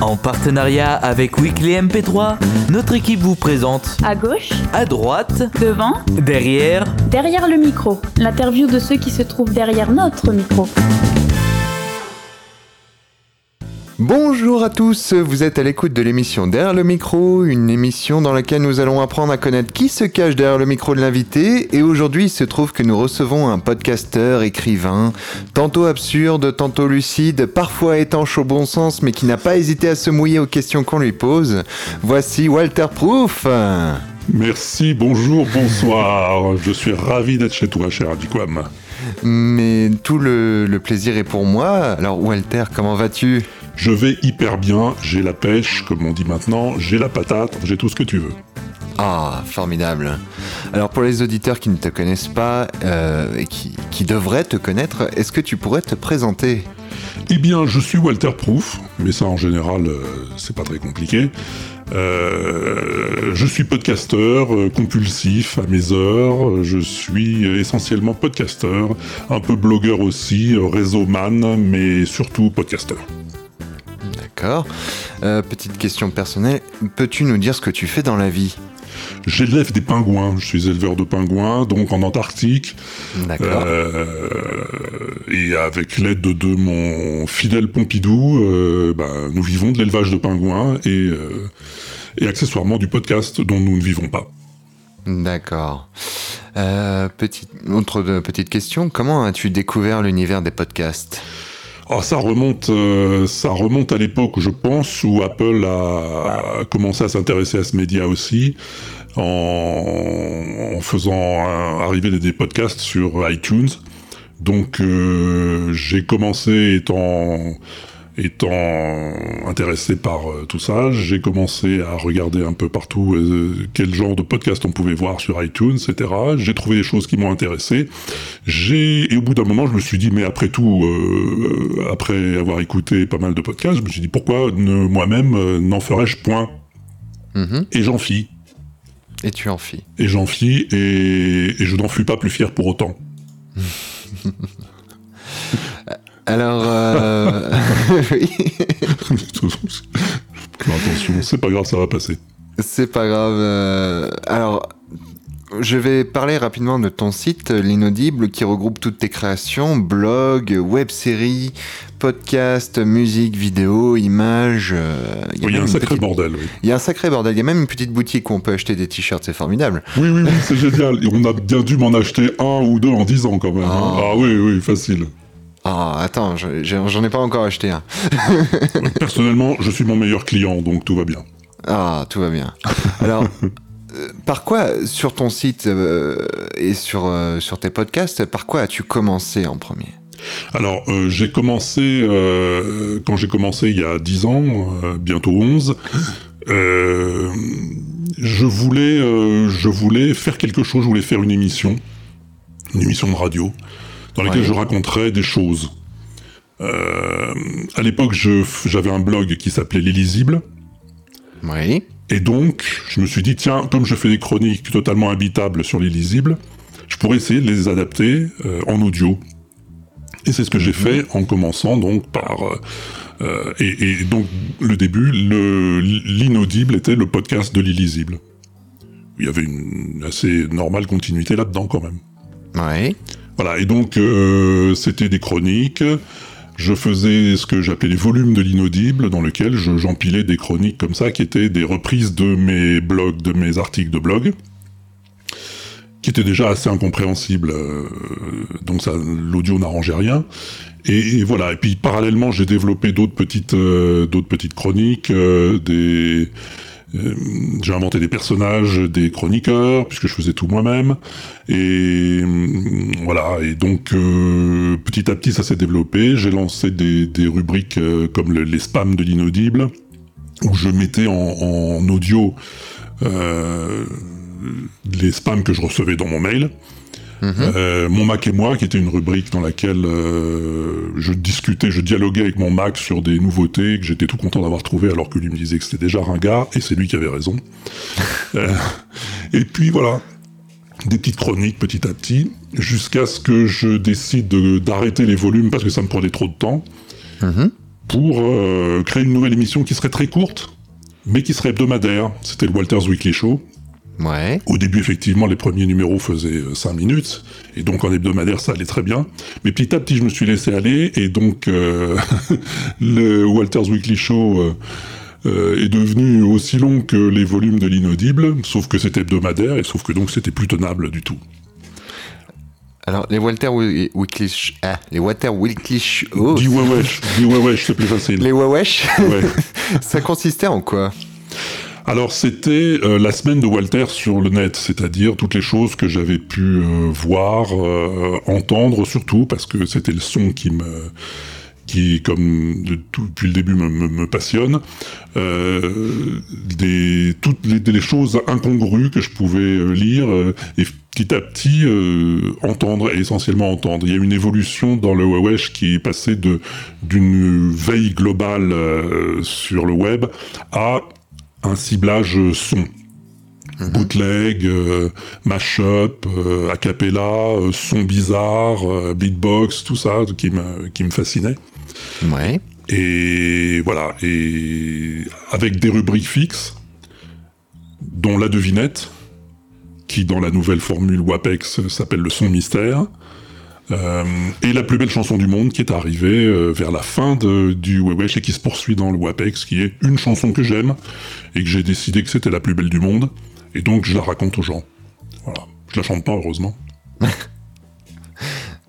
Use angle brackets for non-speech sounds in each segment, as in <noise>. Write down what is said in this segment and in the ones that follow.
En partenariat avec Weekly MP3, notre équipe vous présente À gauche, à droite, devant, derrière, derrière le micro. L'interview de ceux qui se trouvent derrière notre micro. Bonjour à tous, vous êtes à l'écoute de l'émission Derrière le micro, une émission dans laquelle nous allons apprendre à connaître qui se cache derrière le micro de l'invité. Et aujourd'hui, il se trouve que nous recevons un podcasteur, écrivain, tantôt absurde, tantôt lucide, parfois étanche au bon sens, mais qui n'a pas hésité à se mouiller aux questions qu'on lui pose. Voici Walter Proof. Merci, bonjour, bonsoir. Je suis ravi d'être chez toi, cher Adiquam. Mais tout le, le plaisir est pour moi. Alors Walter, comment vas-tu? Je vais hyper bien, j'ai la pêche, comme on dit maintenant, j'ai la patate, j'ai tout ce que tu veux. Ah, formidable. Alors pour les auditeurs qui ne te connaissent pas euh, et qui, qui devraient te connaître, est-ce que tu pourrais te présenter? Eh bien, je suis Walter Proof, mais ça en général, euh, c'est pas très compliqué. Euh, je suis podcasteur euh, compulsif à mes heures. Je suis essentiellement podcasteur, un peu blogueur aussi, euh, réseauman, mais surtout podcasteur. D'accord. Euh, petite question personnelle, peux-tu nous dire ce que tu fais dans la vie? J'élève des pingouins. Je suis éleveur de pingouins, donc en Antarctique. D'accord. Euh, et avec l'aide de, de mon fidèle Pompidou, euh, bah, nous vivons de l'élevage de pingouins et, euh, et accessoirement du podcast dont nous ne vivons pas. D'accord. Petite, autre petite question, comment as-tu découvert l'univers des podcasts? Alors ça remonte, euh, ça remonte à l'époque, je pense, où Apple a, a commencé à s'intéresser à ce média aussi, en, en faisant euh, arriver des, des podcasts sur iTunes. Donc euh, j'ai commencé étant étant intéressé par euh, tout ça, j'ai commencé à regarder un peu partout euh, quel genre de podcast on pouvait voir sur iTunes, etc. J'ai trouvé des choses qui m'ont intéressé. J'ai et au bout d'un moment, je me suis dit, mais après tout, euh, après avoir écouté pas mal de podcasts, je me suis dit pourquoi ne moi-même euh, n'en ferais-je point? Mhm. Et j'en fis, Et tu en fis. et j'en fis, et, et je n'en fus pas plus fier pour autant. <laughs> Alors, euh... <laughs> oui, Attention, c'est pas grave, ça va passer. c'est pas grave. euh, Alors, je vais parler rapidement de ton site, l'inaudible, qui regroupe toutes tes créations, blog, web-séries, podcasts, musique, vidéo, images. euh, Oui, il y a un sacré petite- bordel, oui. Il y a un sacré bordel. Il y a même une petite boutique où on peut acheter des t-shirts. C'est formidable. Oui, oui, oui, c'est génial. On a bien dû m'en acheter un ou deux en dix ans quand même. hein. Ah. Ah oui, oui, facile. Ah, attends, j'en ai pas encore acheté un. <laughs> Personnellement, je suis mon meilleur client, donc tout va bien. Ah, tout va bien. Alors, euh, par quoi, sur ton site euh, et sur, euh, sur tes podcasts, par quoi as-tu commencé en premier? Alors, euh, j'ai commencé, quand j'ai commencé il y a 10 ans, bientôt 11, euh, je, voulais, je voulais faire quelque chose, je voulais faire une émission, une émission de radio, dans Ouais. je raconterais des choses. Euh, à l'époque, j'avais un blog qui s'appelait L'Illisible, Oui. et donc, je me suis dit, tiens, comme je fais des chroniques totalement habitables sur l'illisible, je pourrais essayer de les adapter euh, en audio. Et c'est ce que j'ai fait en commençant donc par... euh, euh, et, et donc, le début, le- l'inaudible était le podcast de l'illisible. Il y avait une assez normale continuité là-dedans quand même. Oui. Voilà, et donc euh, c'était des chroniques. Je faisais ce que j'appelais les volumes de l'inaudible, dans lesquels je- j'empilais des chroniques comme ça, qui étaient des reprises de mes blogs, de mes articles de blog, qui étaient déjà assez incompréhensibles. euh, donc ça, l'audio n'arrangeait rien. Et, voilà. Et puis parallèlement, j'ai développé d'autres petites, euh, d'autres petites chroniques, des j'ai inventé des personnages, des chroniqueurs, puisque je faisais tout moi-même. Et hum, voilà, et donc euh, petit à petit ça s'est développé. J'ai lancé des, rubriques euh, comme le- les spams de l'inaudible, où je mettais en, audio euh, les spams que je recevais dans mon mail. Euh, mon Mac et moi, qui était une rubrique dans laquelle euh, je discutais, je dialoguais avec mon Mac sur des nouveautés que j'étais tout content d'avoir trouvé, alors que lui me disait que c'était déjà ringard, et c'est lui qui avait raison. <laughs> Euh, et puis voilà, des petites chroniques petit à petit, jusqu'à ce que je décide de- d'arrêter les volumes parce que ça me prenait trop de temps. Mhm. pour créer une nouvelle émission qui serait très courte, mais qui serait hebdomadaire. C'était le Walters Weekly Show. Ouais. Au début, effectivement, les premiers numéros faisaient 5 minutes, et donc en hebdomadaire, ça allait très bien. Mais petit à petit, je me suis laissé aller, et donc euh, <laughs> le Walters Weekly Show euh, euh, est devenu aussi long que les volumes de l'inaudible, sauf que c'était hebdomadaire, et sauf que donc c'était plus tenable du tout. Alors, les Walter Weekly... Ah, les Walter Weekly... Oh, Dis ouais wesh, dis ouais wesh, c'est plus facile. les Wawesh, Ouais. <laughs> ça consistait en quoi? Alors c'était euh, la semaine de Walter sur le net, c'est-à-dire toutes les choses que j'avais pu euh, voir, euh, entendre surtout, parce que c'était le son qui me qui, comme tout, depuis le début, me, passionne. Toutes les, choses incongrues que je pouvais lire et petit à petit entendre, et essentiellement entendre. Il y a une évolution dans le Wewesh qui est passé de d'une veille globale sur le web à un ciblage son. Bootleg, euh, mashup, euh, a cappella, euh, son bizarre, beatbox, tout ça qui me, qui me fascinait. Ouais. Et voilà, et avec des rubriques fixes, dont la devinette, qui dans la nouvelle formule WAPEX s'appelle le son mystère, euh, et la plus belle chanson du monde qui est arrivée euh, vers la fin de, du Wewesh et qui se poursuit dans le WAPEX, qui est une chanson que j'aime et que j'ai décidé que c'était la plus belle du monde, et donc je la raconte aux gens. Voilà, je la chante pas heureusement. <laughs>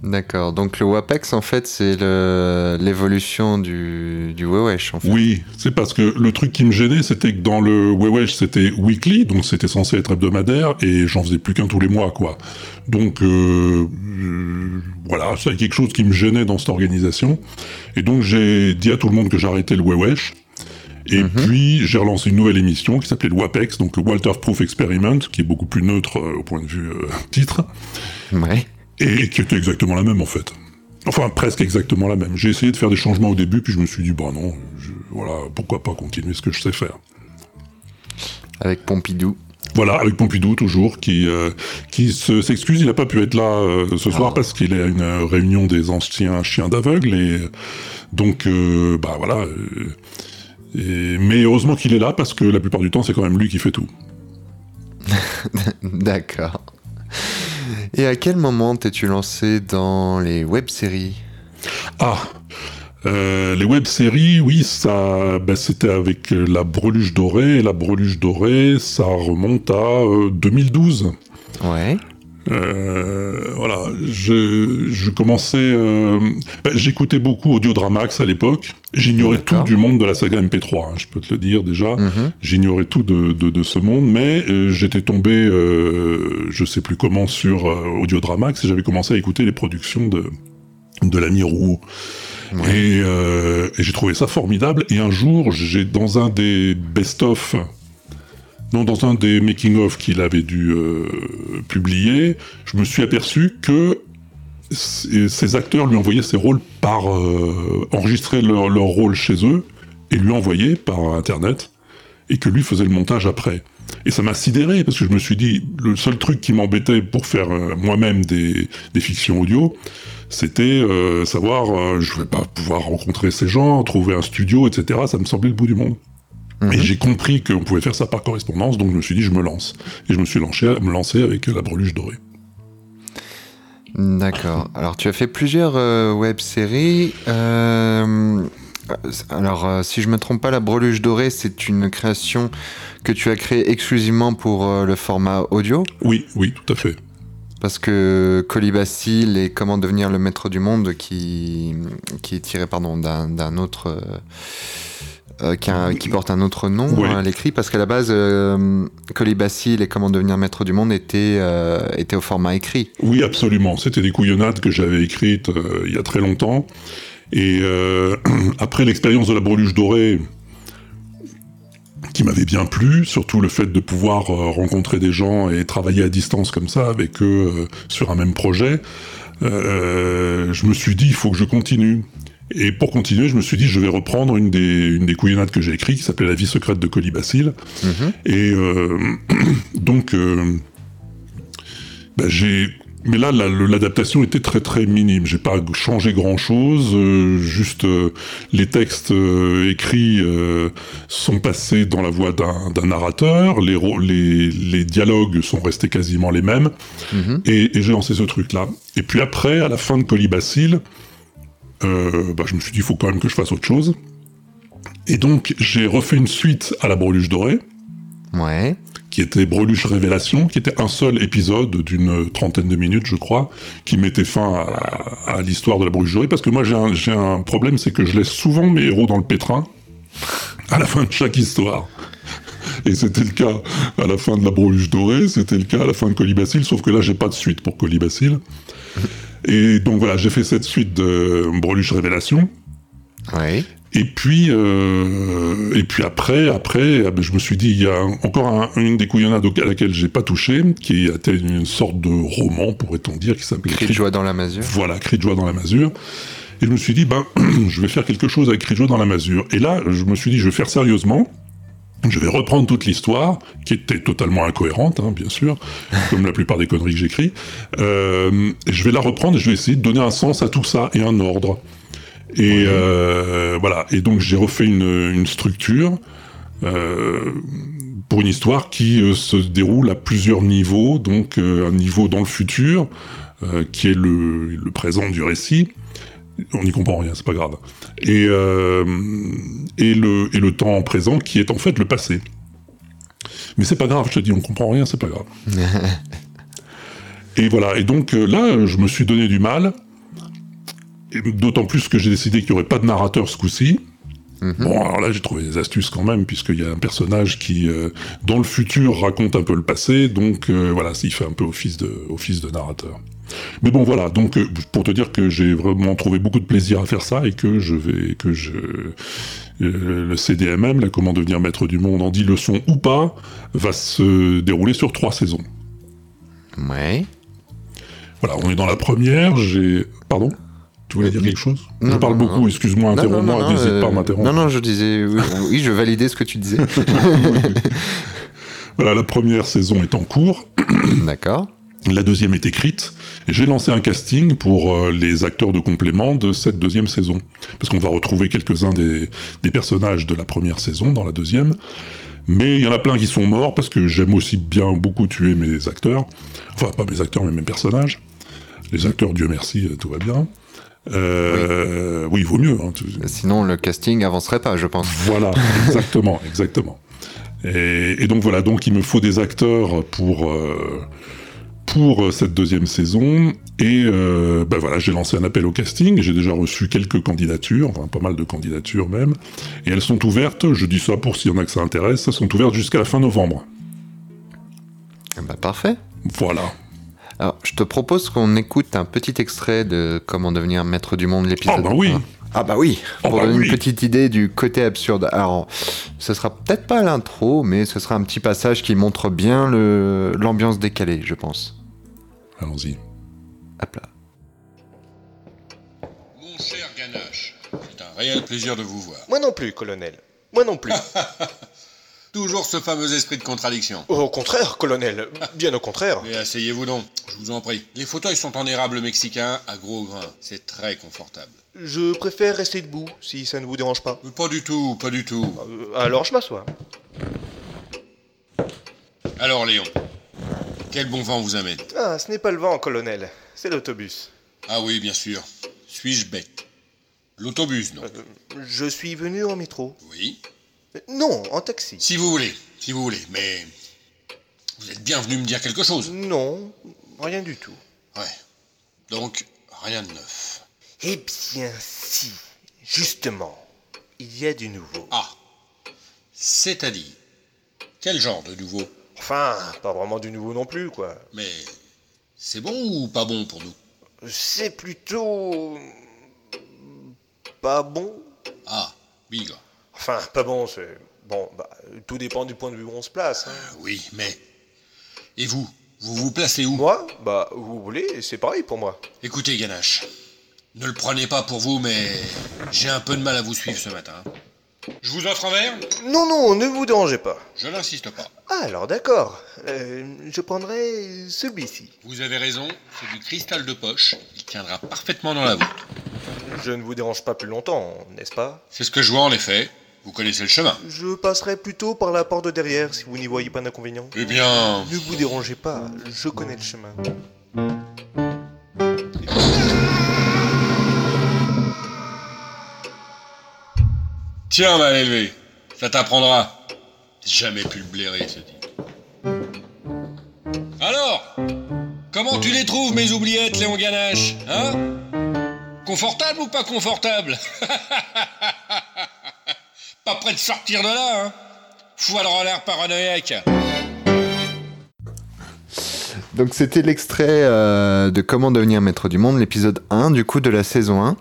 D'accord. Donc le WAPEX, en fait, c'est l'évolution du, du Wewesh, en fait. Oui, c'est parce que le truc qui me gênait, c'était que dans le Wewesh, c'était weekly, donc c'était censé être hebdomadaire, et j'en faisais plus qu'un tous les mois, quoi. Donc, euh, euh, voilà, c'est quelque chose qui me gênait dans cette organisation. Et donc, j'ai dit à tout le monde que j'arrêtais le Wewesh. Et puis, j'ai relancé une nouvelle émission qui s'appelait le WAPEX, donc le Walter Proof Experiment, qui est beaucoup plus neutre euh, au point de vue euh, titre, Ouais. Et qui était exactement la même, en fait. Enfin, presque exactement la même. J'ai essayé de faire des changements au début, puis je me suis dit, bah non, je- voilà, pourquoi pas continuer ce que je sais faire. Avec Pompidou. Voilà, avec Pompidou toujours, qui euh, qui se- s'excuse, il n'a pas pu être là euh, ce soir Ah. parce qu'il est à une euh, réunion des anciens chiens d'aveugle et donc euh, bah voilà. et- mais heureusement qu'il est là parce que la plupart du temps c'est quand même lui qui fait tout. <laughs> D'accord. Et à quel moment t'es-tu lancé dans les web-séries Ah, euh, les web-séries, oui, ça, bah, c'était avec euh, la Breluche dorée. Et la Breluche dorée, ça remonte à euh, 2012. Ouais. Euh, voilà, je, je commençais, euh, bah, j'écoutais beaucoup Audiodramax à l'époque. J'ignorais tout du monde de la saga MP3, hein, je peux te le dire déjà. Mhm. J'ignorais tout de, de, de ce monde, mais euh, j'étais tombé, euh, je sais plus comment, sur euh, Audiodramax et j'avais commencé à écouter les productions de, de l'ami Roux. Ouais. Et, euh, et j'ai trouvé ça formidable. Et un jour, j'ai dans un des best-of, dans un des making-of qu'il avait dû euh, publier, je me suis aperçu que ces acteurs lui envoyaient ces rôles par euh, enregistrer leur, rôle chez eux et lui envoyaient par internet et que lui faisait le montage après. Et ça m'a sidéré parce que je me suis dit le seul truc qui m'embêtait pour faire euh, moi-même des, des fictions audio, c'était euh, savoir je vais pas pouvoir rencontrer ces gens, trouver un studio, etc. Ça me semblait le bout du monde. Mhm. Et j'ai compris qu'on pouvait faire ça par correspondance, donc je me suis dit je me lance. Et je me suis lancé, me lancer avec la breluche dorée. D'accord. Alors, tu as fait plusieurs euh, web-séries. Euh, alors, euh, si je me trompe pas, La Breluche Dorée, c'est une création que tu as créée exclusivement pour euh, le format audio? Oui, oui, tout à fait. Parce que Colibacille et Comment devenir le maître du monde, qui, qui est tiré pardon, d'un d'un autre. Euh, qui, a un- qui porte un autre nom Ouais. à l'écrit, parce qu'à la base, euh, Colibacille et Comment devenir maître du monde étaient, euh, étaient au format écrit. Oui, absolument. C'était des couillonnades que j'avais écrites euh, il y a très longtemps. Et euh, <clears throat> après l'expérience de la breluche dorée, qui m'avait bien plu, surtout le fait de pouvoir rencontrer des gens et travailler à distance comme ça avec eux sur un même projet, je me suis dit il faut que je continue. Et pour continuer, je me suis dit je vais reprendre une des, une des couillonnades que j'ai écrites qui s'appelait La vie secrète de Colibacille. Mhm. Et euh, <clears throat> donc, euh, bah, j'ai mais là, la- l'adaptation était très très minime. J'ai pas changé grand chose. juste euh, les textes écrits sont passés dans la voix d'un narrateur. Les, les, les dialogues sont restés quasiment les mêmes. Mhm. Et, et j'ai lancé ce truc-là. Et puis après, à la fin de Colibacille, euh, bah, je me suis dit, il faut quand même que je fasse autre chose. Et donc, j'ai refait une suite à la Breluche Dorée Ouais. qui était Breluche Révélation, qui était un seul épisode d'une trentaine de minutes, je crois, qui mettait fin à, à l'histoire de la Breluche Dorée, parce que moi j'ai un, j'ai un problème, c'est que je laisse souvent mes héros dans le pétrin à la fin de chaque histoire. Et c'était le cas à la fin de la Breluche Dorée, c'était le cas à la fin de Colibacille, sauf que là j'ai pas de suite pour Colibacille. Et donc voilà, j'ai fait cette suite de Breluche Révélation. Et puis, euh, et puis après, après, ah ben, je me suis dit, il y a encore un- une des couillonnades à laquelle j'ai pas touché, qui était une sorte de roman, pourrait-on dire, qui s'appelait Cri de joie dans la masure. Voilà, Cri de joie dans la masure. Et je me suis dit, ben, <clears throat> je vais faire quelque chose avec Cri de joie dans la masure. Et là, je me suis dit, je vais faire sérieusement. Je vais reprendre toute l'histoire, qui était totalement incohérente, hein, bien sûr, <laughs> comme la plupart des conneries que j'écris. Euh, je vais la reprendre et je vais essayer de donner un sens à tout ça et un ordre. Et euh, voilà. Et donc j'ai refait une, une structure euh, pour une histoire qui euh, se déroule à plusieurs niveaux. Donc euh, un niveau dans le futur, euh, qui est le, le présent du récit. On n'y comprend rien, c'est pas grave. Et, euh, et, le, et le temps présent qui est en fait le passé. Mais c'est pas grave, je te dis, on comprend rien, c'est pas grave. <laughs> et voilà, et donc euh, là, je me suis donné du mal. D'autant plus que j'ai décidé qu'il n'y aurait pas de narrateur ce coup-ci. Bon, alors là, j'ai trouvé des astuces quand même, puisqu'il y a un personnage qui, euh, dans le futur, raconte un peu le passé, donc euh, voilà, il fait un peu office de, office de narrateur. Mais bon, voilà, donc euh, pour te dire que j'ai vraiment trouvé beaucoup de plaisir à faire ça et que je vais, que je, euh, le CDMM, là, comment devenir maître du monde en 10 leçons ou pas, va se dérouler sur trois saisons. Ouais. Voilà, on est dans la première, j'ai, pardon? Tu voulais dire quelque chose Je parle non, beaucoup, excuse-moi, interromps-moi, non, n'hésite euh, pas à m'interrompre. Non, non, je disais. Oui, oui, je validais ce que tu disais. <laughs> Voilà, la première saison est en cours. <coughs> D'accord. La deuxième est écrite. J'ai lancé un casting pour euh, les acteurs de complément de cette deuxième saison. Parce qu'on va retrouver quelques-uns des, des personnages de la première saison dans la deuxième. Mais il y en a plein qui sont morts parce que j'aime aussi bien beaucoup tuer mes acteurs. Enfin, pas mes acteurs, mais mes personnages. Les acteurs, Dieu merci, euh, tout va bien. Euh, oui. il vaut mieux. Hein, Sinon, le casting avancerait pas, je pense. voilà, <laughs> exactement, exactement. Et, et donc voilà, donc il me faut des acteurs pour euh, pour cette deuxième saison. Et euh, ben voilà, j'ai lancé un appel au casting. J'ai déjà reçu quelques candidatures, enfin pas mal de candidatures même. Et elles sont ouvertes. Je dis ça pour s'il y en a que ça intéresse. Elles sont ouvertes jusqu'à la fin novembre. Ah Bah, parfait. Voilà. Alors, je te propose qu'on écoute un petit extrait de Comment devenir maître du monde, l'épisode. Ah bah oui. 1. Ah bah oui, Oh pour bah donner oui. une petite idée du côté absurde. Alors, ce sera peut-être pas l'intro, mais ce sera un petit passage qui montre bien le- l'ambiance décalée, je pense. Allons-y. Hop là. Mon cher Ganache, c'est un réel plaisir de vous voir. Moi non plus, colonel. Moi non plus. <laughs> Toujours ce fameux esprit de contradiction. Au contraire, colonel. Bien au contraire. Mais asseyez-vous donc, je vous en prie. Les fauteuils sont en érable mexicain à gros grains. C'est très confortable. Je préfère rester debout, si ça ne vous dérange pas. Mais Pas du tout, pas du tout. Euh, alors je m'assois. Alors Léon, quel bon vent vous amène? Ah, ce n'est pas le vent, colonel. C'est l'autobus. Ah oui, bien sûr. Suis-je bête? L'autobus, non Euh, je suis venu en métro. Oui. Non, en taxi. Si vous voulez, si vous voulez, mais... Vous êtes bien venu me dire quelque chose. Non, rien du tout. Ouais. Donc, rien de neuf. Eh bien, si. Justement, il y a du nouveau. Ah. C'est-à-dire Quel genre de nouveau? Enfin, pas vraiment du nouveau non plus, quoi. Mais c'est bon ou pas bon pour nous? C'est plutôt... Pas bon Ah, bigre. Enfin, pas bon, c'est... Bon, bah, tout dépend du point de vue où on se place. hein. Oui, mais... Et vous Vous vous placez où? Moi? Bah, vous voulez, c'est pareil pour moi. Écoutez, Ganache, ne le prenez pas pour vous, mais j'ai un peu de mal à vous suivre ce matin. Je vous offre un verre? Non, non, ne vous dérangez pas. Je n'insiste pas. Ah, alors d'accord. Euh, je prendrai celui-ci. Vous avez raison, c'est du cristal de poche. Il tiendra parfaitement dans la voûte. Je ne vous dérange pas plus longtemps, n'est-ce pas? C'est ce que je vois en effet. Vous connaissez le chemin. Je passerai plutôt par la porte de derrière si vous n'y voyez pas d'inconvénient. Eh bien, Ne vous dérangez pas, je connais le chemin. tiens, mal élevé. Ça t'apprendra. Jamais pu le blairer, ce type. Alors Comment tu les trouves, mes oubliettes, Léon Ganache Hein? Confortable ou pas confortable <laughs> Pas prêt de sortir de là, hein Foire en l'air paranoïaque. Donc c'était l'extrait euh, de Comment devenir maître du monde, l'épisode 1 du coup de la saison 1.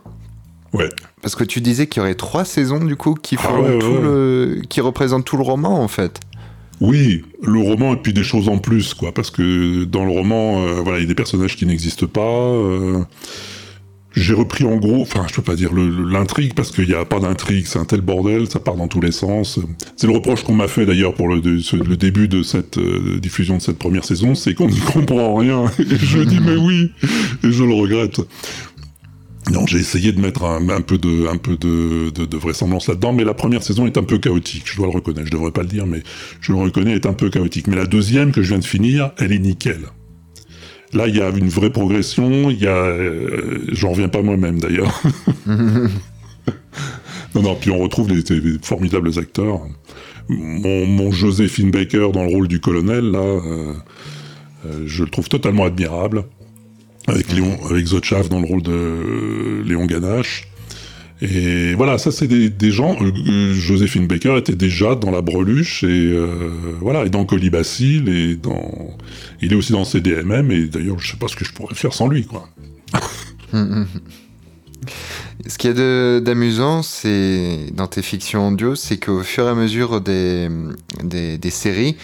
Ouais. Parce que tu disais qu'il y aurait trois saisons du coup qui, Ah font ouais, tout ouais. Le... qui représentent tout le roman en fait. Oui, le roman et puis des choses en plus, quoi, parce que dans le roman, euh, voilà, il y a des personnages qui n'existent pas. euh, j'ai repris en gros, enfin, je peux pas dire l'intrigue parce qu'il n'y a pas d'intrigue, c'est un tel bordel, ça part dans tous les sens. C'est le reproche qu'on m'a fait d'ailleurs pour le, début de cette euh, diffusion de cette première saison, c'est qu'on <laughs> n'y comprend rien. Et je dis mais oui, et je le regrette. Non, j'ai essayé de mettre un, peu de, de vraisemblance là-dedans, mais la première saison est un peu chaotique. Je dois le reconnaître. Je devrais pas le dire, mais je le reconnais, est un peu chaotique. Mais la deuxième que je viens de finir, elle est nickel. Là, il y a une vraie progression. Il y a, euh, j'en reviens pas moi-même d'ailleurs. <laughs> non, non. Puis on retrouve les, les formidables acteurs. Mon, mon Joséphine Baker dans le rôle du colonel, là, euh, euh, je le trouve totalement admirable avec Léon, avec Zotchav dans le rôle de Léon Ganache. Et voilà, ça c'est des, gens. euh, euh, Joséphine Baker était déjà dans la Breluche et euh, voilà, et dans Colibacille et dans. Il est aussi dans CDMM et d'ailleurs je sais pas ce que je pourrais faire sans lui quoi. <laughs> Ce qu'il y a d'amusant, c'est dans tes fictions audio, c'est qu'au fur et à mesure des, des séries,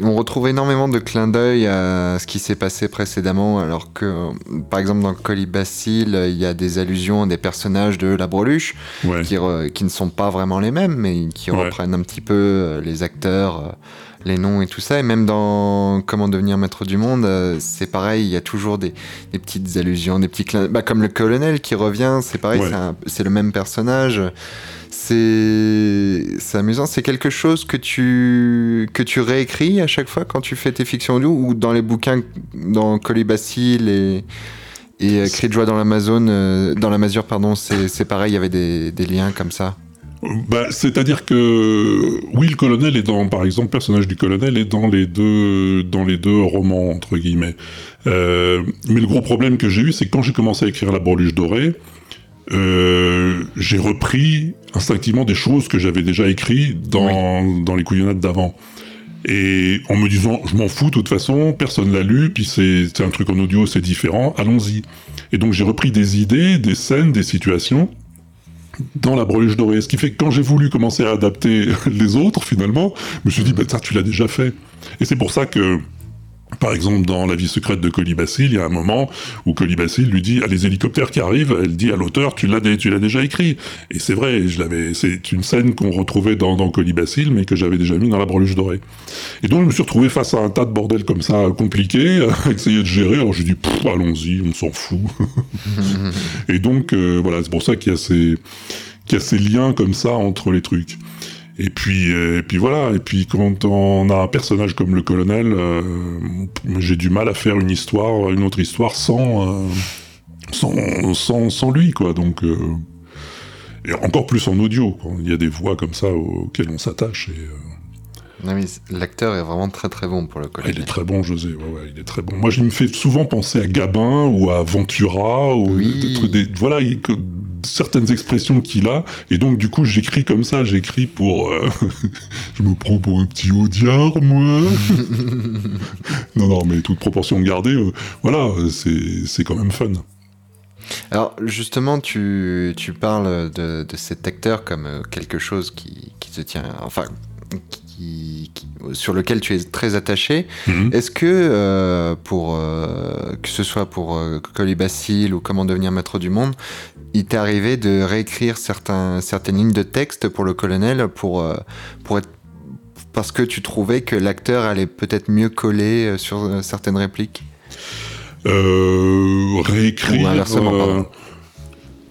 on retrouve énormément de clins d'œil à ce qui s'est passé précédemment, alors que, par exemple, dans Colibacille, il y a des allusions à des personnages de La Breluche Ouais. qui, re- qui ne sont pas vraiment les mêmes, mais qui Ouais. reprennent un petit peu euh, les acteurs, euh, les noms et tout ça. Et même dans Comment devenir maître du monde, euh, c'est pareil, il y a toujours des, des petites allusions, des petits clins bah, Comme le colonel qui revient, c'est pareil, Ouais. c'est le même personnage. C'est amusant, c'est quelque chose que tu, que tu réécris à chaque fois quand tu fais tes fictions ou dans les bouquins, dans Colibacille et, et euh, Cri de joie dans l'Amazon, euh, dans la masure, pardon, c'est pareil, il y avait des, des liens comme ça. Bah, c'est-à-dire que oui, le colonel est dans, par exemple, le personnage du colonel est dans les deux, dans les deux romans entre guillemets. Euh, mais le gros problème que j'ai eu, c'est que quand j'ai commencé à écrire La Breluche dorée, euh, j'ai repris instinctivement des choses que j'avais déjà écrites dans, dans les couillonnades d'avant. Et en me disant, je m'en fous, de toute façon, personne l'a lu, puis c'est c'est un truc en audio, c'est différent, allons-y. Et donc j'ai repris des idées, des scènes, des situations, dans la breluche dorée. Ce qui fait que quand j'ai voulu commencer à adapter <laughs> les autres, finalement, je me suis dit, bah, ça, tu l'as déjà fait. Et c'est pour ça que, par exemple, dans La vie secrète de Colibacille, il y a un moment où Colibacille lui dit, ah, les hélicoptères qui arrivent, elle dit à l'auteur, tu l'as, tu l'as déjà écrit. Et c'est vrai, je l'avais, c'est une scène qu'on retrouvait dans, dans Colibacille, mais que j'avais déjà mis dans la breluche dorée. Et donc, je me suis retrouvé face à un tas de bordel comme ça, compliqué, <laughs> à essayer de gérer. Alors, j'ai dit, allons-y, on s'en fout. <laughs> Et donc, euh, voilà, c'est pour ça qu'il y a ces, qu'il y a ces liens comme ça entre les trucs. Et puis, euh, et puis voilà. Et puis quand on a un personnage comme le colonel, euh, j'ai du mal à faire une histoire, une autre histoire sans, euh, sans, sans, lui, quoi. Donc, et encore plus en audio. quoi. Il y a des voix comme ça auxquelles on s'attache. Et, L'acteur est vraiment très très bon pour le ah, colonel. il est très bon, José. Ouais, ouais, il est très bon. Moi, je me fais souvent penser à Gabin ou à Ventura ou Oui. des trucs- des- voilà, il- que- certaines expressions qu'il a. Et donc, du coup, j'écris comme ça. J'écris pour. euh, <laughs> je me prends pour un petit audiard, moi. <laughs> non, non, mais toute proportion gardée. euh, voilà, c'est c'est quand même fun. Alors justement, tu, tu parles de, de cet acteur comme euh, quelque chose qui, qui te tient, enfin, qui, qui- sur lequel tu es très attaché. Mhm. Est-ce que euh, pour euh, que ce soit pour euh, Colibacille ou Comment devenir maître du monde, il t'est arrivé de réécrire certains, certaines lignes de texte pour le colonel pour, euh, pour être, parce que tu trouvais que l'acteur allait peut-être mieux coller sur certaines répliques? Réécrire. Ou inversement, pardon.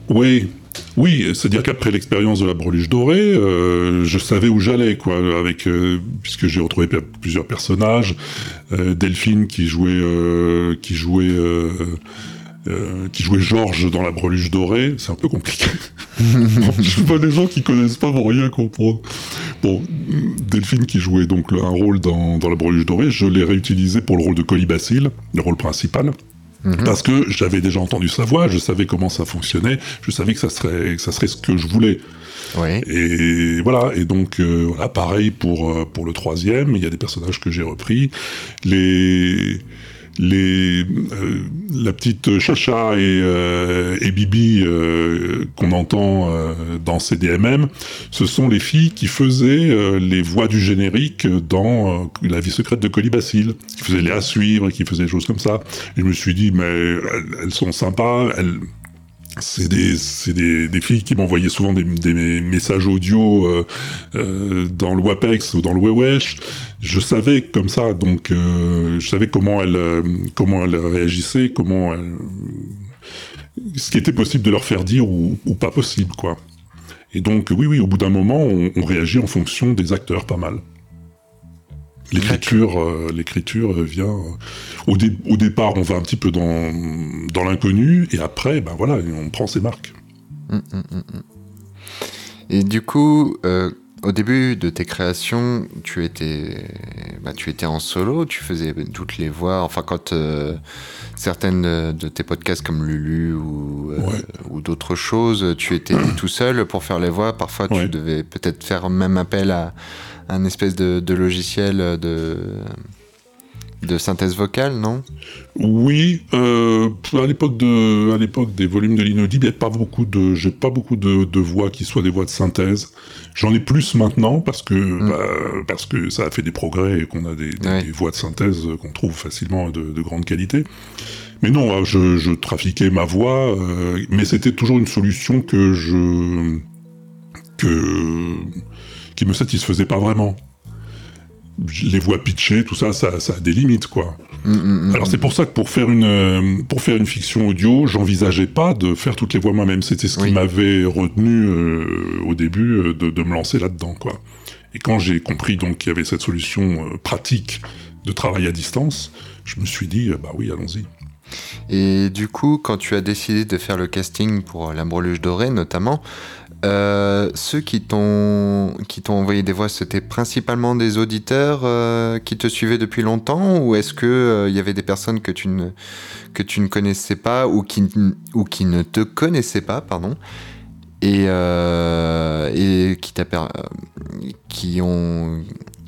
oui, oui, c'est-à-dire qu'après l'expérience de la breluche dorée, euh, je savais où j'allais, quoi, avec euh, puisque j'ai retrouvé per- plusieurs personnages, euh, Delphine qui jouait, qui jouait. qui jouait Georges dans la breluche dorée, c'est un peu compliqué. <laughs> je vois des gens qui connaissent pas vont rien comprendre. Bon, Delphine qui jouait donc un rôle dans, dans la breluche dorée, je l'ai réutilisé pour le rôle de Colibacille, le rôle principal. Parce que j'avais déjà entendu sa voix, je savais comment ça fonctionnait, je savais que ça serait, que ça serait ce que je voulais. Oui. Et voilà, et donc euh, voilà, pareil pour, euh, pour le troisième, il y a des personnages que j'ai repris. Les, les, euh, la petite Chacha et, euh, et Bibi euh, qu'on entend euh, dans CDMM, ce sont les filles qui faisaient euh, les voix du générique dans euh, La vie secrète de Colibacille, qui faisaient les à suivre, qui faisaient des choses comme ça. Et je me suis dit, mais elles, elles sont sympas, elles, c'est des, des, des filles qui m'envoyaient souvent des, messages audio euh, euh, dans le WAPEX ou dans le Wewesh. Je savais comme ça, donc euh, je savais comment elles, comment elles réagissaient, comment elles, ce qui était possible de leur faire dire ou, pas possible, quoi. Et donc oui, oui, au bout d'un moment, on réagit en fonction des acteurs, pas mal. L'écriture, euh, l'écriture vient. au, dé- au départ, on va un petit peu dans, dans l'inconnu, et après, ben voilà, on prend ses marques. Et du coup, euh, au début de tes créations, tu étais, bah, tu étais en solo, tu faisais toutes les voix. Enfin, quand euh, certaines de, tes podcasts comme Lulu ou, euh, Ouais. ou d'autres choses, tu étais <clears throat> tout seul pour faire les voix. Parfois, tu devais peut-être faire même appel à un espèce de, de logiciel de, de synthèse vocale, non? Oui, euh, à l'époque de, à l'époque des volumes de l'inaudible, il a pas beaucoup de, j'ai pas beaucoup de, de voix qui soient des voix de synthèse. J'en ai plus maintenant parce que, bah, parce que ça a fait des progrès et qu'on a des, des- Ouais. des voix de synthèse qu'on trouve facilement de, de grande qualité. Mais non, euh, je, je trafiquais ma voix, euh, mais c'était toujours une solution que je, que, qui me satisfaisait pas vraiment. Les voix pitchées, tout ça, ça, ça a des limites, quoi. Mm, mm, mm. Alors c'est pour ça que pour faire une euh, pour faire une fiction audio, j'envisageais pas de faire toutes les voix moi-même. C'était ce Oui. qui m'avait retenu euh, au début euh, de, de me lancer là-dedans, quoi. Et quand j'ai compris donc qu'il y avait cette solution euh, pratique de travail à distance, je me suis dit euh, bah oui, allons-y. Et du coup, quand tu as décidé de faire le casting pour La Breluche Dorée, notamment, euh, ceux qui t'ont qui t'ont envoyé des voix, c'était principalement des auditeurs euh, qui te suivaient depuis longtemps, ou est-ce que euh, il y avait des personnes que tu ne que tu ne connaissais pas ou qui ou qui ne te connaissaient pas, pardon, et euh, et qui t'a euh, qui ont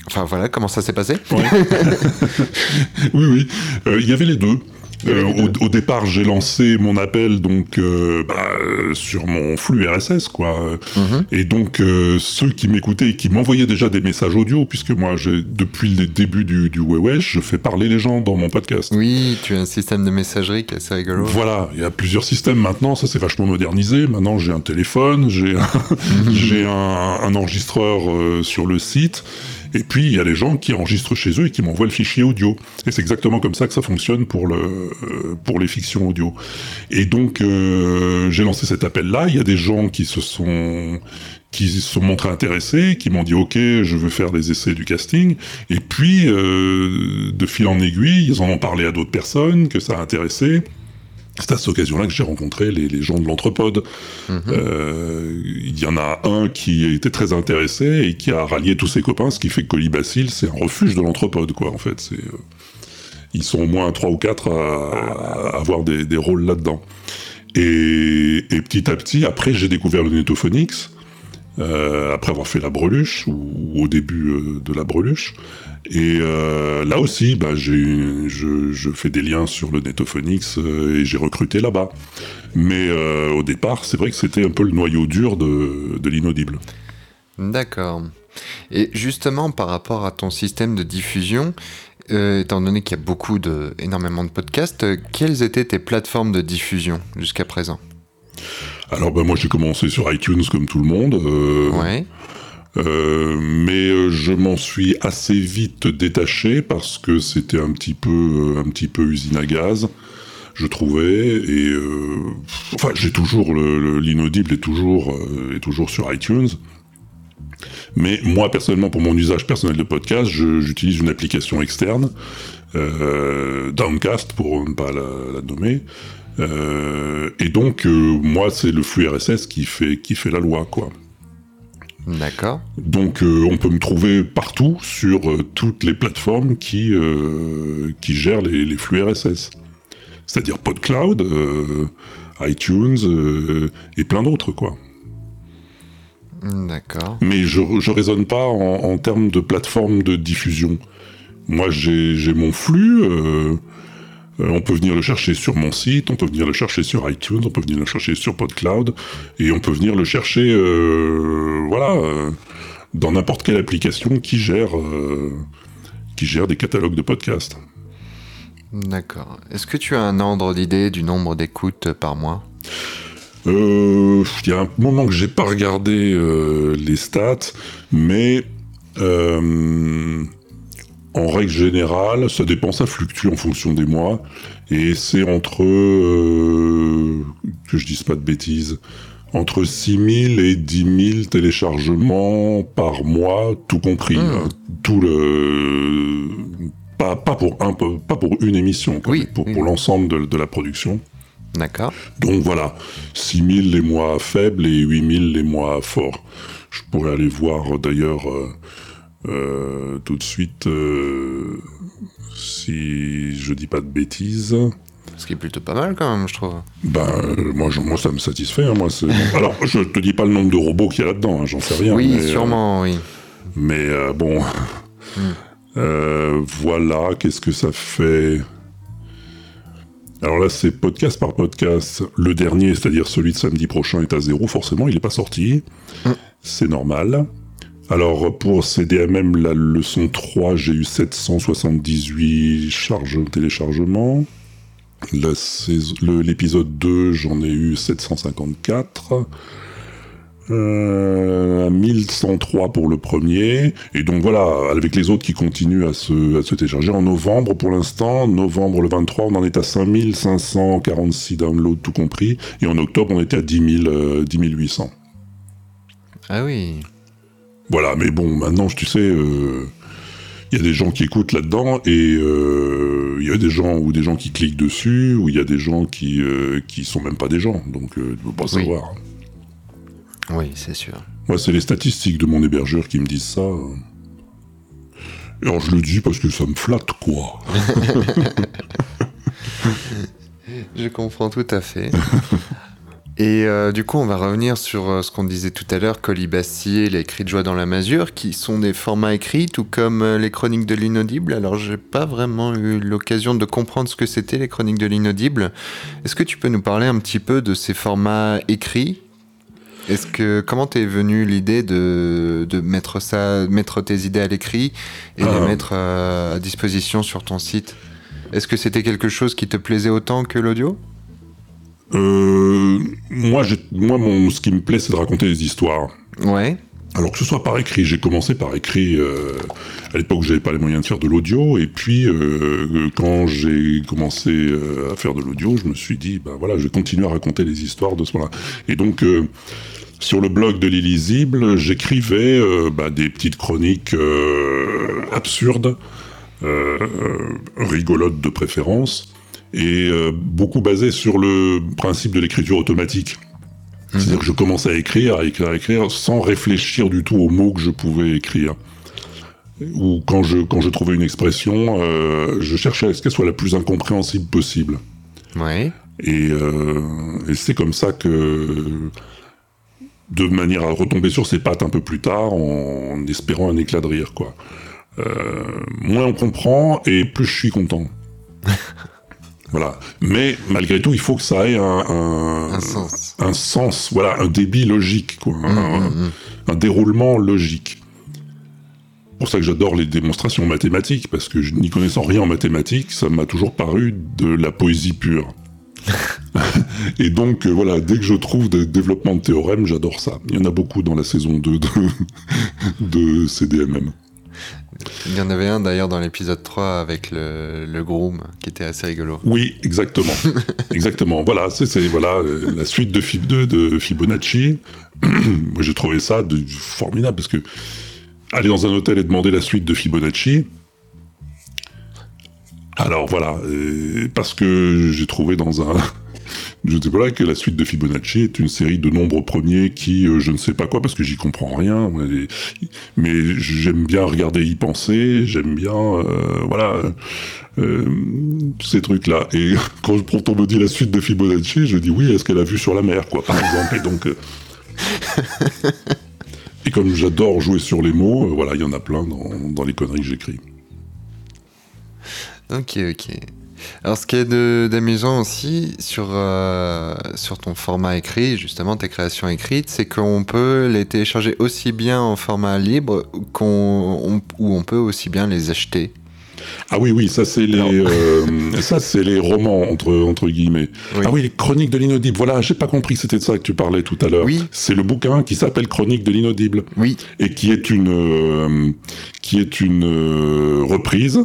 Enfin voilà, comment ça s'est passé? <laughs> Oui, oui. Euh, Il y avait les deux. Euh, les au, au départ, j'ai lancé mon appel donc euh, bah, sur mon flux RSS, quoi. Mhm. Et donc euh, ceux qui m'écoutaient et qui m'envoyaient déjà des messages audio, puisque moi, j'ai depuis le début du, du Wewesh, je fais parler les gens dans mon podcast. Oui, tu as un système de messagerie qui est assez rigolo. Voilà, il y a plusieurs systèmes maintenant, ça c'est vachement modernisé. Maintenant j'ai un téléphone, j'ai un, <laughs> j'ai un, un enregistreur euh, sur le site, et puis il y a des gens qui enregistrent chez eux et qui m'envoient le fichier audio. Et c'est exactement comme ça que ça fonctionne pour, le, euh, pour les fictions audio. Et donc euh, j'ai lancé cet appel-là, il y a des gens qui se sont qui se sont montrés intéressés, qui m'ont dit ok, je veux faire des essais du casting, et puis euh, de fil en aiguille, ils en ont parlé à d'autres personnes que ça a intéressé. C'est à cette occasion-là que j'ai rencontré les, les gens de l'Entrepode. Euh, Il y en a un qui était très intéressé et qui a rallié tous ses copains, ce qui fait que Colibacille, c'est un refuge de l'Entrepode, quoi, en fait. C'est, euh, ils sont au moins trois ou quatre à, à avoir des, des rôles là-dedans. Et, et petit à petit, après, j'ai découvert le Netophonix, euh, après avoir fait la breluche, ou, au début euh, de la breluche. Et euh, là aussi, bah, je, fais des liens sur le Netophonix et j'ai recruté là-bas. Mais au départ, c'est vrai que c'était un peu le noyau dur de, l'inaudible. D'accord. Et justement, par rapport à ton système de diffusion, étant donné qu'il y a énormément de podcasts, quelles étaient tes plateformes de diffusion jusqu'à présent? Alors ben moi j'ai commencé sur iTunes comme tout le monde. euh, Ouais. Euh, mais euh, je m'en suis assez vite détaché parce que c'était un petit peu un petit peu usine à gaz je trouvais et euh, enfin j'ai toujours le- le- l'inaudible est toujours euh, est toujours sur iTunes mais moi personnellement pour mon usage personnel de podcast j'utilise une application externe Downcast pour ne pas la, la nommer et donc euh, moi c'est le flux RSS qui fait qui fait la loi quoi D'accord. donc euh, on peut me trouver partout sur euh, toutes les plateformes qui, euh, qui gèrent les, les flux RSS. C'est-à-dire PodCloud, euh, iTunes euh, et plein d'autres quoi. D'accord. Mais je, je raisonne pas en, en termes de plateforme de diffusion. Moi j'ai mon flux, euh, euh, on peut venir le chercher sur mon site, on peut venir le chercher sur iTunes, on peut venir le chercher sur PodCloud, et on peut venir le chercher, euh, voilà, euh, dans n'importe quelle application qui gère, euh, qui gère des catalogues de podcasts. D'accord. Est-ce que tu as un ordre d'idée du nombre d'écoutes par mois? Euh, Il y a un moment que j'ai pas regardé euh, les stats, mais euh, en règle générale, ça dépend, ça fluctue en fonction des mois, et c'est entre, euh, que je dise pas de bêtises, entre 6000 et 10 000 téléchargements par mois, tout compris. Mmh. hein. tout le... Pas, pas, pour un, pas pour une émission, quoi, Oui, pour, pour l'ensemble de- de la production. D'accord. Donc voilà, 6000 les mois faibles et 8000 les mois forts. Je pourrais aller voir d'ailleurs euh, euh, tout de suite euh, si je dis pas de bêtises. Ce qui est plutôt pas mal quand même, je trouve. Ben euh, moi, je- moi ça me satisfait. hein, moi, <laughs> Alors je te dis pas le nombre de robots qu'il y a là-dedans, hein, j'en sais rien. oui, mais, euh, sûrement, oui. mais bon, Euh, voilà, qu'est-ce que ça fait? Alors là, c'est podcast par podcast. Le dernier, c'est-à-dire celui de samedi prochain, est à zéro. Forcément, il n'est pas sorti. C'est normal. Alors, pour CDMM, la leçon 3, j'ai eu 778 charges téléchargements. L'épisode 2, j'en ai eu 754. Euh, 1103 pour le premier. Et donc voilà, avec les autres qui continuent à se, télécharger. En novembre, pour l'instant, novembre le 23, on en est à 5546 downloads tout compris. Et en octobre, on était à 10, 000, euh, 10 800. Ah oui. Voilà, mais bon, maintenant, tu sais, euh, il y a des gens qui écoutent là-dedans et euh, il y a des gens ou des gens qui cliquent dessus ou il y a des gens qui euh, qui sont même pas des gens. Donc, euh, tu peux pas Oui. savoir. Oui, c'est sûr. Moi, c'est les statistiques de mon hébergeur qui me disent ça. Alors, je le dis parce que ça me flatte, quoi. <laughs> Je comprends tout à fait. <laughs> Et euh, du coup, on va revenir sur euh, ce qu'on disait tout à l'heure, Colibastier, les cris de joie dans la masure, qui sont des formats écrits, tout comme euh, les chroniques de l'inaudible. Alors, j'ai pas vraiment eu l'occasion de comprendre ce que c'était les chroniques de l'inaudible. Est-ce que tu peux nous parler un petit peu de ces formats écrits? Est-ce que comment t'es venu l'idée de, de mettre ça, mettre tes idées à l'écrit et les Ah. mettre à disposition sur ton site? Est-ce que c'était quelque chose qui te plaisait autant que l'audio? Euh, moi, moi mon, ce qui me plaît, c'est de raconter des histoires. Ouais. Alors que ce soit par écrit, j'ai commencé par écrit euh, à l'époque où j'avais pas les moyens de faire de l'audio, et puis euh, quand j'ai commencé euh, à faire de l'audio, je me suis dit, ben voilà, je vais continuer à raconter les histoires de ce moment-là. Et donc, euh, sur le blog de l'Illisible, j'écrivais bah, des petites chroniques euh, absurdes, rigolotes de préférence, et euh, beaucoup basées sur le principe de l'écriture automatique. C'est-à-dire que je commençais à écrire, à écrire, à écrire, sans réfléchir du tout aux mots que je pouvais écrire. Ou quand je, quand je trouvais une expression, euh, je cherchais à ce qu'elle soit la plus incompréhensible possible. Ouais. Et, euh, et c'est comme ça que, de manière à retomber sur ses pattes un peu plus tard, en, espérant un éclat de rire, quoi. Moins on comprend et plus je suis content. <laughs> voilà. Mais malgré tout, il faut que ça ait un, un, Un sens. un sens, voilà, un débit logique, quoi, Mmh, un, mmh, mmh. un déroulement logique. C'est pour ça que j'adore les démonstrations mathématiques, parce que je n'y connaissant rien en mathématiques, ça m'a toujours paru de la poésie pure. <laughs> Et donc, euh, voilà, dès que je trouve des développements de théorèmes, j'adore ça. Il y en a beaucoup dans la saison 2 de, <laughs> de CDMM. Il y en avait un d'ailleurs dans l'épisode 3 avec le, le, groom qui était assez rigolo. Oui, exactement. <laughs> exactement. Voilà, c'est voilà, euh, la suite de, Fib 2 de Fibonacci. <clears throat> Moi, j'ai trouvé ça de, formidable parce que aller dans un hôtel et demander la suite de Fibonacci. Alors voilà, euh, parce que j'ai trouvé dans un, je ne sais pas que la suite de Fibonacci est une série de nombres premiers qui, euh, je ne sais pas quoi, parce que j'y comprends rien, mais j'aime bien regarder y penser, j'aime bien, euh, voilà, euh, ces trucs-là. Et <laughs> quand, on me dit la suite de Fibonacci, je dis oui, est-ce qu'elle a vu sur la mer, quoi, par exemple. Et donc, <laughs> et comme j'adore jouer sur les mots, voilà, il y en a plein dans les conneries que j'écris. Ok, ok. Alors, ce qui est d'amusant aussi sur, euh, sur ton format écrit, justement tes créations écrites, c'est qu'on peut les télécharger aussi bien en format libre qu'on ou on peut aussi bien les acheter. Ah oui, oui, ça c'est les, euh, ça c'est les romans entre entre guillemets. Ah oui, les chroniques de l'inaudible. Voilà, j'ai pas compris, c'était de ça que tu parlais tout à l'heure. Oui. C'est le bouquin qui s'appelle Chronique de l'inaudible. Oui. Et qui est une euh, qui est une reprise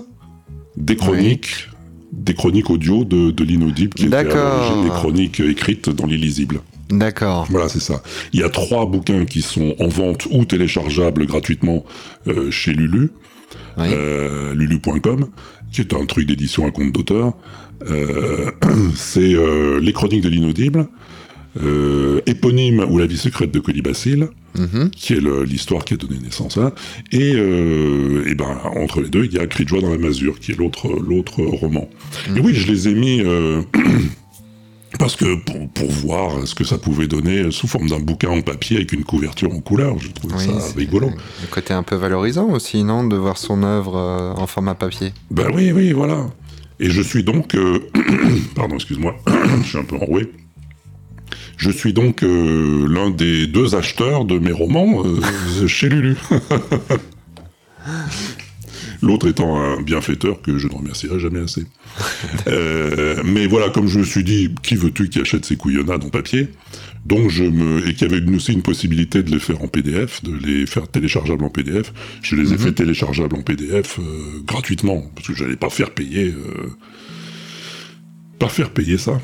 des chroniques des chroniques audio de, de l'inaudible qui étaient des chroniques écrites dans l'illisible. D'accord. Voilà, c'est ça. Il y a trois bouquins qui sont en vente ou téléchargeables gratuitement euh, chez Lulu, euh, lulu.com, qui est un truc d'édition à compte d'auteur. Euh, <clears throat> c'est Les Chroniques de l'inaudible, éponyme ou la vie secrète de Colibacille, mhm. qui est l'histoire qui a donné naissance à, et, euh, et ben entre les deux, il y a Cri de joie dans la masure, qui est l'autre l'autre roman. Et oui, je les ai mis. Euh, <clears throat> parce que pour, pour, voir ce que ça pouvait donner sous forme d'un bouquin en papier avec une couverture en couleur, je trouve ça rigolo. Le côté un peu valorisant aussi, non, de voir son œuvre en format papier. Ben oui, oui, voilà. Et je suis donc, <clears throat> pardon, excuse-moi, <clears throat> je suis un peu enroué. Je suis donc euh, l'un des deux acheteurs de mes romans euh, <laughs> chez Lulu. <laughs> L'autre étant un bienfaiteur que je ne remercierai jamais assez. Euh, mais voilà, comme je me suis dit, qui veux-tu qui achète ces couillonnades en papier? Donc je me et qu'il y avait aussi une possibilité de les faire en PDF, de les faire téléchargeables en PDF. Je les ai mhm. fait téléchargeables en PDF gratuitement parce que j'allais pas faire payer, pas faire payer ça.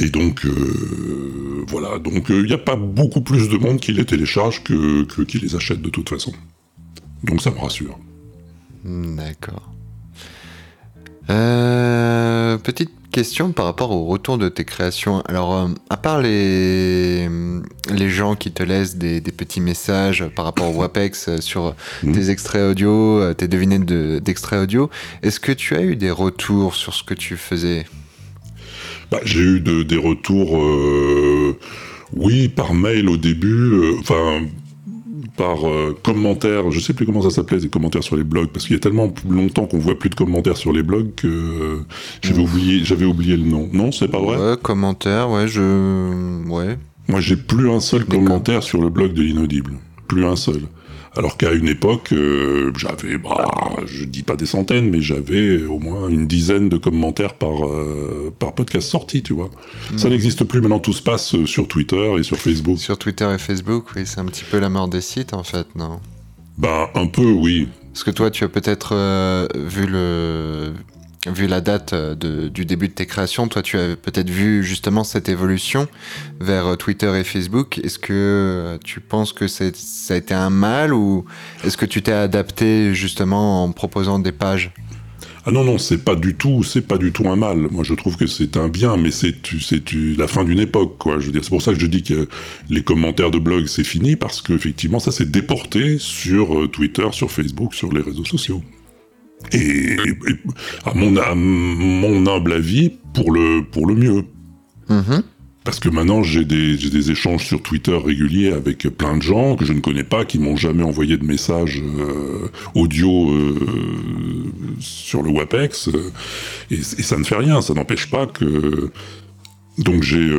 Et donc, euh, voilà. Donc, il euh, n'y a pas beaucoup plus de monde qui les télécharge que, qui les achète de toute façon. Donc, ça me rassure. D'accord. Euh, petite question par rapport au retour de tes créations. Alors, à part les, les gens qui te laissent des, petits messages par rapport au WAPEX sur hmm. tes extraits audio, tes devinettes d'extraits audio, est-ce que tu as eu des retours sur ce que tu faisais? Bah, j'ai eu des retours, euh, oui, par mail au début, euh, enfin par euh, commentaires, je sais plus comment ça s'appelait, des commentaires sur les blogs, parce qu'il y a tellement longtemps qu'on voit plus de commentaires sur les blogs que j'avais oublié, j'avais oublié le nom. Non, c'est pas vrai? Ouais, commentaires, ouais, je, ouais. Moi, j'ai plus un seul commentaire sur le blog de l'inaudible, plus un seul. Alors qu'à une époque, euh, j'avais, bah, je dis pas des centaines, mais j'avais au moins une dizaine de commentaires par, euh, par podcast sorti, tu vois. Hmm. Ça n'existe plus, maintenant tout se passe euh, sur Twitter et sur Facebook. Sur Twitter et Facebook, oui, c'est un petit peu la mort des sites en fait, non? Bah, un peu, oui. Parce que toi, tu as peut-être vu le vu la date euh, du début de tes créations, toi tu as peut-être vu justement cette évolution vers euh, Twitter et Facebook. Est-ce que euh, tu penses que ça a été un mal ou est-ce que tu t'es adapté justement en proposant des pages? Ah non non c'est pas du tout c'est pas du tout un mal. Moi je trouve que c'est un bien mais c'est la fin d'une époque quoi. Je veux dire c'est pour ça que je dis que les commentaires de blog c'est fini parce que effectivement ça s'est déporté sur Twitter sur Facebook sur les réseaux sociaux et, à, mon, mon, humble avis, pour le, pour le mieux. Mm-hmm. Parce que maintenant, j'ai des, des, échanges sur Twitter réguliers avec plein de gens que je ne connais pas, qui m'ont jamais envoyé de messages euh, audio euh, sur le WAPEX. et, et, ça ne fait rien, ça n'empêche pas que... Donc j'ai...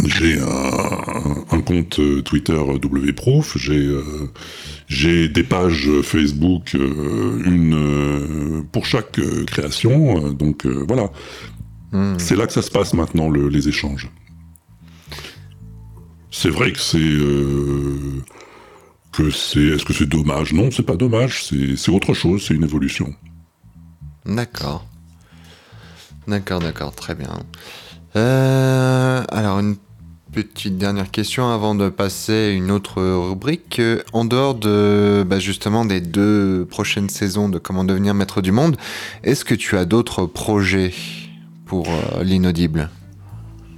Euh, j'ai un, un, compte Twitter WProof, j'ai j'ai des pages Facebook, euh, une euh, pour chaque euh, création. donc voilà. Hmm. C'est là que ça se passe maintenant, le- les échanges. C'est vrai que c'est... euh, que c'est... Est-ce que c'est dommage? Non, c'est pas dommage, c'est c'est autre chose, c'est une évolution. D'accord. D'accord, d'accord, très bien. Euh, alors, une petite dernière question avant de passer à une autre rubrique. Euh, En dehors de bah, justement des deux prochaines saisons de Comment devenir maître du monde, est-ce que tu as d'autres projets pour euh, l'inaudible?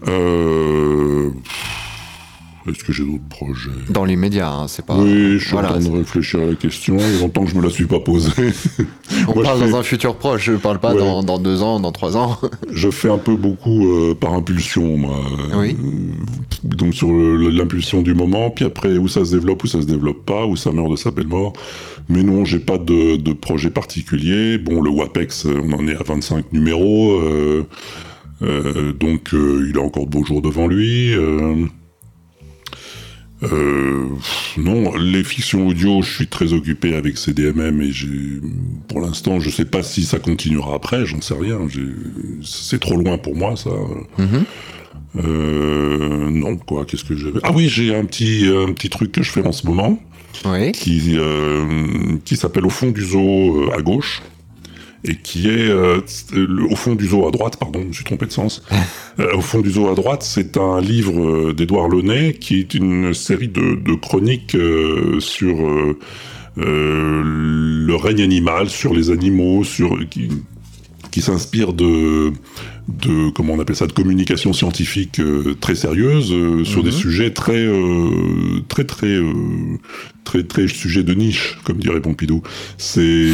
Euh... Est-ce que j'ai d'autres projets? Dans l'immédiat, hein, c'est pas. Oui, je suis voilà, en train de réfléchir à la question, et longtemps que je me la suis pas posée. <laughs> on Moi, parle fais- dans un futur proche, je parle pas Ouais. dans, dans deux ans, dans trois ans. <laughs> Je fais un peu beaucoup euh, par impulsion, moi. Oui. Donc sur l'impulsion du moment, puis après où ça se développe, où ça se développe pas, où ça meurt de sa belle mort. Mais non, j'ai pas de, de projet particulier. Bon, le WAPEX, euh, on en est à 25 numéros, euh, euh, donc il a encore de beaux jours devant lui. Euh, euh, non, les fictions audio, je suis très occupé avec CDMM et pour l'instant, je sais pas si ça continuera après, j'en sais rien. C'est trop loin pour moi, ça. Mhm. Euh, non, quoi, qu'est-ce que j'avais Ah oui, j'ai un petit, un petit truc que je fais en ce moment Oui. qui, euh, qui s'appelle Au fond du zoo euh, à gauche et qui est euh, au fond du zoo à droite, pardon, je me suis trompé de sens. <laughs> Euh, au fond du zoo à droite, c'est un livre euh, d'Édouard Launay qui est une série de, de chroniques euh, sur le règne animal, sur les animaux, sur qui, qui s'inspire de de comment on appelle ça de communication scientifique euh, très sérieuse euh, sur des sujets très euh, très très très très sujets de niche comme dirait Pompidou c'est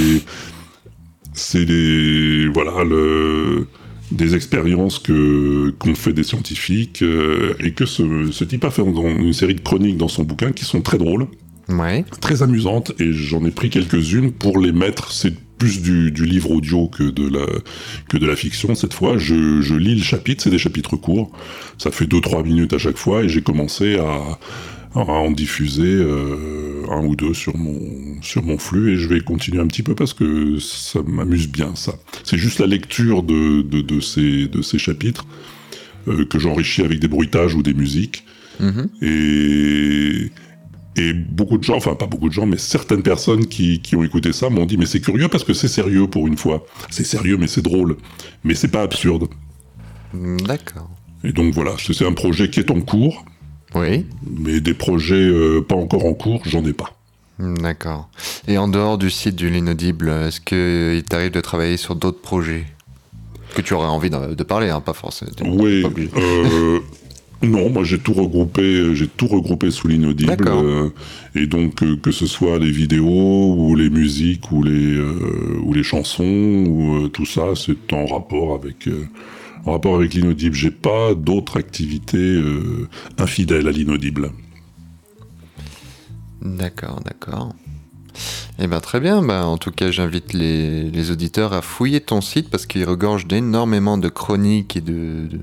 c'est des voilà le des expériences que qu'ont fait des scientifiques euh, et que ce, ce type a fait dans une série de chroniques dans son bouquin qui sont très drôles Ouais. très amusantes et j'en ai pris quelques-unes pour les mettre. C'est plus du, du livre audio que de la que de la fiction cette fois. Je, je lis le chapitre, c'est des chapitres courts. Ça fait 2-3 minutes à chaque fois et j'ai commencé à, à en diffuser euh, un ou deux sur mon sur mon flux et je vais continuer un petit peu parce que ça m'amuse bien ça. C'est juste la lecture de de, de ces de ces chapitres euh, que j'enrichis avec des bruitages ou des musiques Mhm. et et beaucoup de gens, enfin pas beaucoup de gens, mais certaines personnes qui, qui ont écouté ça m'ont dit mais c'est curieux parce que c'est sérieux pour une fois. C'est sérieux mais c'est drôle. Mais c'est pas absurde. D'accord. Et donc voilà, c'est un projet qui est en cours, Oui. mais des projets euh, pas encore en cours, j'en ai pas. D'accord. Et en dehors du site du L'Inaudible, est-ce qu'il t'arrive de travailler sur d'autres projets que tu aurais envie de, de parler, hein, pas forcément. Oui. pas euh, non, moi j'ai tout regroupé, j'ai tout regroupé sous l'inaudible. Euh, et donc euh, que ce soit les vidéos ou les musiques ou les ou les chansons ou tout ça, c'est en rapport avec en rapport avec l'inaudible. J'ai pas d'autres activités euh, infidèles à l'inaudible. D'accord, d'accord. Eh ben très bien. Ben, en tout cas, j'invite les, les auditeurs à fouiller ton site parce qu'il regorge d'énormément de chroniques et de, de,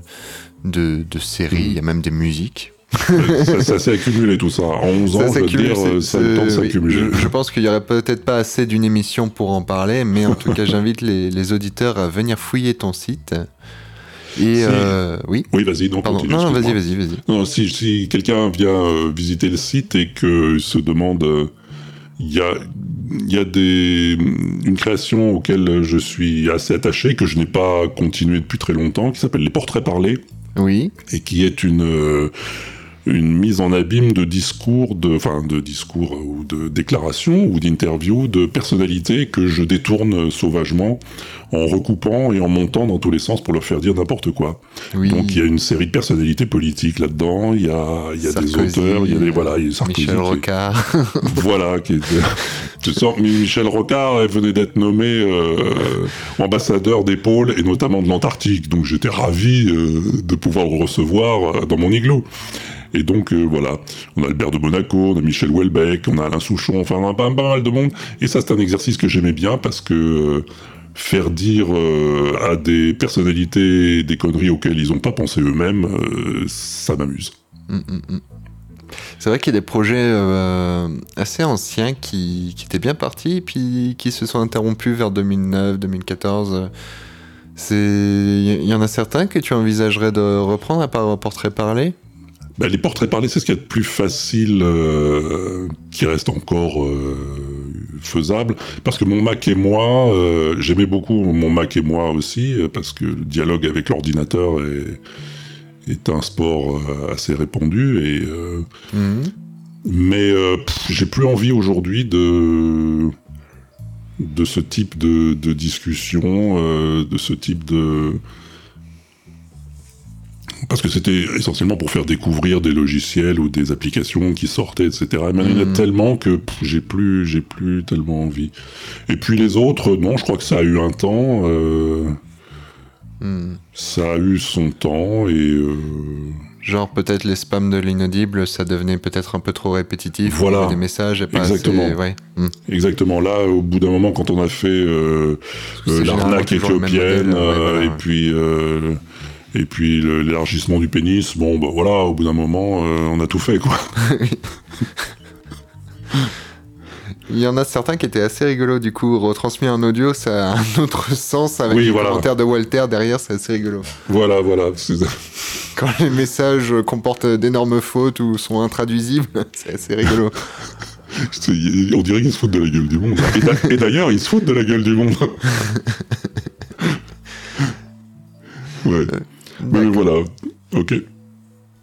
de- de séries. Il y a même des musiques. <laughs> ça ça s'est accumulé tout ça. En 11 ans, je veux s'accumule, dire, ça le temps. Je, je pense qu'il y aurait peut-être pas assez d'une émission pour en parler, mais en tout cas, <laughs> j'invite les, les auditeurs à venir fouiller ton site. Et Si. euh, oui. Oui, vas-y, donc Pardon. continue. Non, vas-y, vas-y, vas-y. Non, si, si quelqu'un vient euh, visiter le site et qu'il se demande, euh, il y a, il y a des, une création auquel je suis assez attaché, que je n'ai pas continué depuis très longtemps, qui s'appelle Les Portraits Parlés, Oui. et qui est une, une mise en abîme de discours, de, enfin, de discours euh, ou de déclarations ou d'interviews de personnalités que je détourne sauvagement en recoupant et en montant dans tous les sens pour leur faire dire n'importe quoi. Oui. Donc il y a une série de personnalités politiques là-dedans, il y a, il y a des auteurs, il y a des voilà, il y a Sarkozy Michel Rocard. <laughs> voilà, qui était, tu sens, Michel Rocard elle venait d'être nommé euh, ambassadeur des pôles et notamment de l'Antarctique, donc j'étais ravi euh, de pouvoir le recevoir euh, dans mon igloo. Et donc euh, voilà, on a Albert de Monaco, on a Michel Houellebecq, on a Alain Souchon, enfin on a pas, mal de monde. Et ça c'est un exercice que j'aimais bien parce que euh, faire dire euh, à des personnalités des conneries auxquelles ils n'ont pas pensé eux-mêmes, ça m'amuse. Mm, mm, mm. C'est vrai qu'il y a des projets assez anciens qui, étaient bien partis, puis qui se sont interrompus vers 2009, 2014. C'est, il y en a certains que tu envisagerais de reprendre à part Portrait parlé? Bah, les portraits parlés, c'est ce qu'il y a de plus facile euh, qui reste encore euh, faisable. Parce que mon Mac et moi, euh, j'aimais beaucoup mon Mac et moi aussi, parce que le dialogue avec l'ordinateur est, est un sport assez répandu. Et, Mhm. mais j'ai plus envie aujourd'hui de de ce type de, de discussion, de ce type de parce que c'était essentiellement pour faire découvrir des logiciels ou des applications qui sortaient, etc. Et maintenant, il y en a Mhm. tellement que j'ai plus, j'ai plus tellement envie. Et puis les autres, non, je crois que ça a eu un temps. euh, Hmm. ça a eu son temps et euh, Genre peut-être les spams de l'inaudible, ça devenait peut-être un peu trop répétitif. Voilà. Des messages et pas Exactement. assez. Ouais. Hmm. exactement là, au bout d'un moment, quand on a fait euh, l'arnaque éthiopienne modèle, ouais, voilà, et ouais. puis et puis l'élargissement du pénis, bon bah voilà, au bout d'un moment, euh, on a tout fait quoi. <laughs> Il y en a certains qui étaient assez rigolos du coup, retransmis en audio, ça a un autre sens avec Oui, les voilà. commentaires de Walter derrière, c'est assez rigolo. voilà, voilà. Quand les messages comportent d'énormes fautes ou sont intraduisibles, <laughs> c'est assez rigolo. On dirait qu'ils se foutent de la gueule du monde. Et d'ailleurs, ils se foutent de la gueule du monde. <laughs> ouais. Mais voilà. Ok.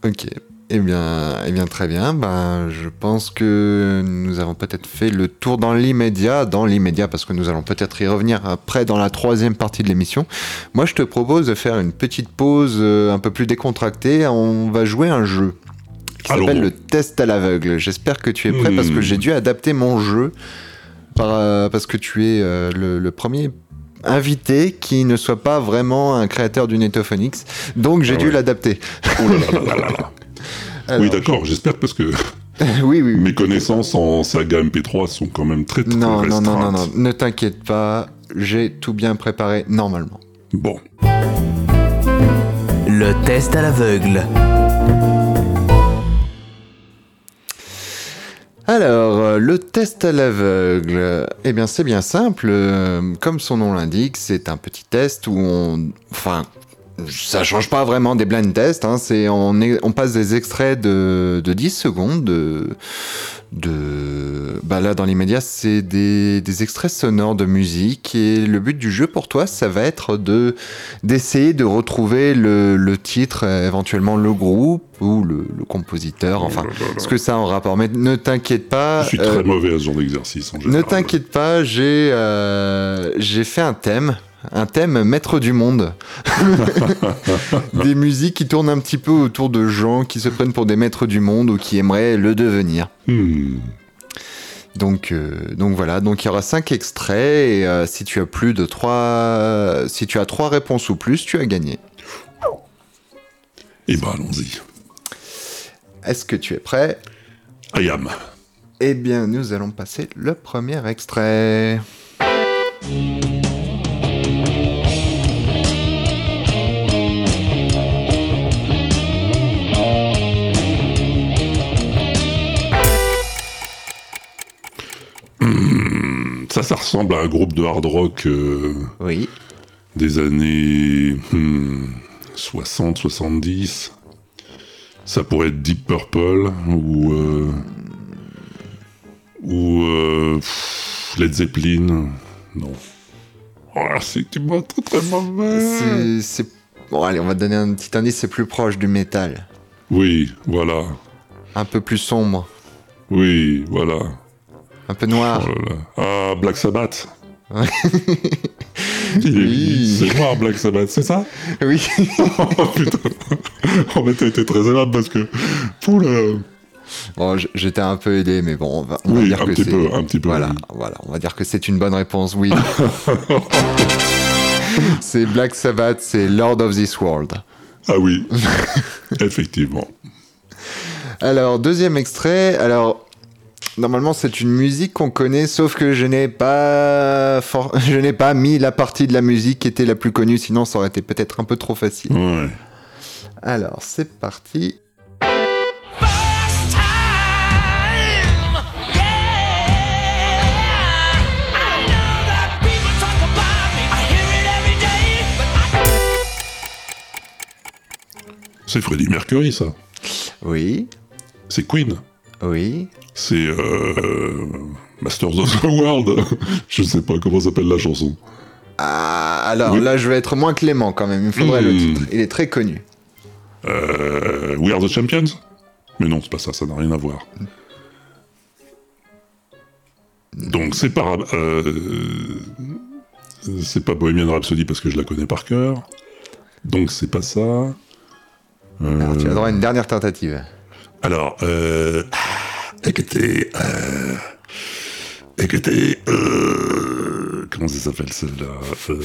Ok. Eh bien, eh bien, très bien. Ben, je pense que nous avons peut-être fait le tour dans l'immédiat, dans l'immédiat, parce que nous allons peut-être y revenir après dans la troisième partie de l'émission. Moi, je te propose de faire une petite pause euh, un peu plus décontractée. On va jouer un jeu qui s'appelle le test à l'aveugle. J'espère que tu es prêt Hmm. parce que j'ai dû adapter mon jeu par, euh, parce que tu es euh, le, le premier invité qui ne soit pas vraiment un créateur du Netophonix. Donc j'ai Ah dû ouais. l'adapter. Oh là là là là là là. <laughs> Alors, Oui, d'accord, j'espère parce que <laughs> oui, oui, oui. mes connaissances en saga MP3 sont quand même très très Non, non, non, non, non, restreintes. ne t'inquiète pas, j'ai tout bien préparé normalement. Bon. Le test à l'aveugle. Alors, euh, le test à l'aveugle, eh bien c'est bien simple, euh, comme son nom l'indique, c'est un petit test où on... Enfin, ça change pas vraiment des blind tests, hein, c'est, on, passe des extraits de, de 10 secondes, de... de bah là, dans l'immédiat, c'est des, des extraits sonores de musique, et le but du jeu pour toi, ça va être de d'essayer de retrouver le, le titre, euh, éventuellement le groupe, ou le, le compositeur, enfin... Oh là là là. ce que ça a en rapport. Mais ne t'inquiète pas. Je suis euh, très mauvais à ce genre d'exercice en ne t'inquiète pas, j'ai euh, j'ai fait un thème. Un thème maître du monde. <laughs> des musiques qui tournent un petit peu autour de gens qui se prennent pour des maîtres du monde ou qui aimeraient le devenir. Hmm. Donc, euh, donc voilà, donc il y aura cinq extraits et euh, si tu as plus de trois, si tu as trois réponses ou plus, tu as gagné. Eh ben, allons-y. Est-ce que tu es prêt? I am. Eh bien, nous allons passer le premier extrait. Ça, ressemble à un groupe de hard rock euh, Oui. des années hmm, 60, 70. Ça pourrait être Deep Purple ou euh, ou euh, pff, Led Zeppelin. Non. Oh, c'est très très mauvais. C'est- bon, allez, on va donner un petit indice. C'est plus proche du métal, Oui, voilà. un peu plus sombre, Oui, voilà. Un peu noir. Oh là là. Ah, Black Sabbath. <laughs> Oui. C'est noir, Black Sabbath, c'est ça <laughs> Oui. <laughs> Oh putain. Oh, mais t'as été très aimable parce que. Oula. Bon, j'étais un peu aidé, mais bon, on va, on va Oui, dire un que petit peu, un petit peu. Voilà, oui. voilà, on va dire que c'est une bonne réponse. Oui. c'est Black Sabbath, c'est Lord of this World. Ah oui, effectivement. Alors, deuxième extrait. Alors, Normalement, c'est une musique qu'on connaît, sauf que je n'ai pas, <laughs> je n'ai pas mis la partie de la musique qui était la plus connue, sinon ça aurait été peut-être un peu trop facile. Ouais. Alors, c'est parti. C'est Freddie Mercury, ça. Oui. C'est Queen. Oui. C'est euh, Masters of the World. <laughs> je sais pas comment s'appelle la chanson. Ah, alors Oui. là, je vais être moins clément quand même. Il me faudrait le Hmm. titre. Il est très connu. Euh, We Are the Champions? Mais non, c'est pas ça, ça n'a rien à voir. Donc c'est pas... euh, c'est pas Bohemian Rhapsody parce que je la connais par cœur. Donc c'est pas ça. Euh, Alors, tu as droit à une dernière tentative. Alors, euh... Écoutez... Euh... Écoutez... Euh... Comment ça s'appelle celle-là Euh,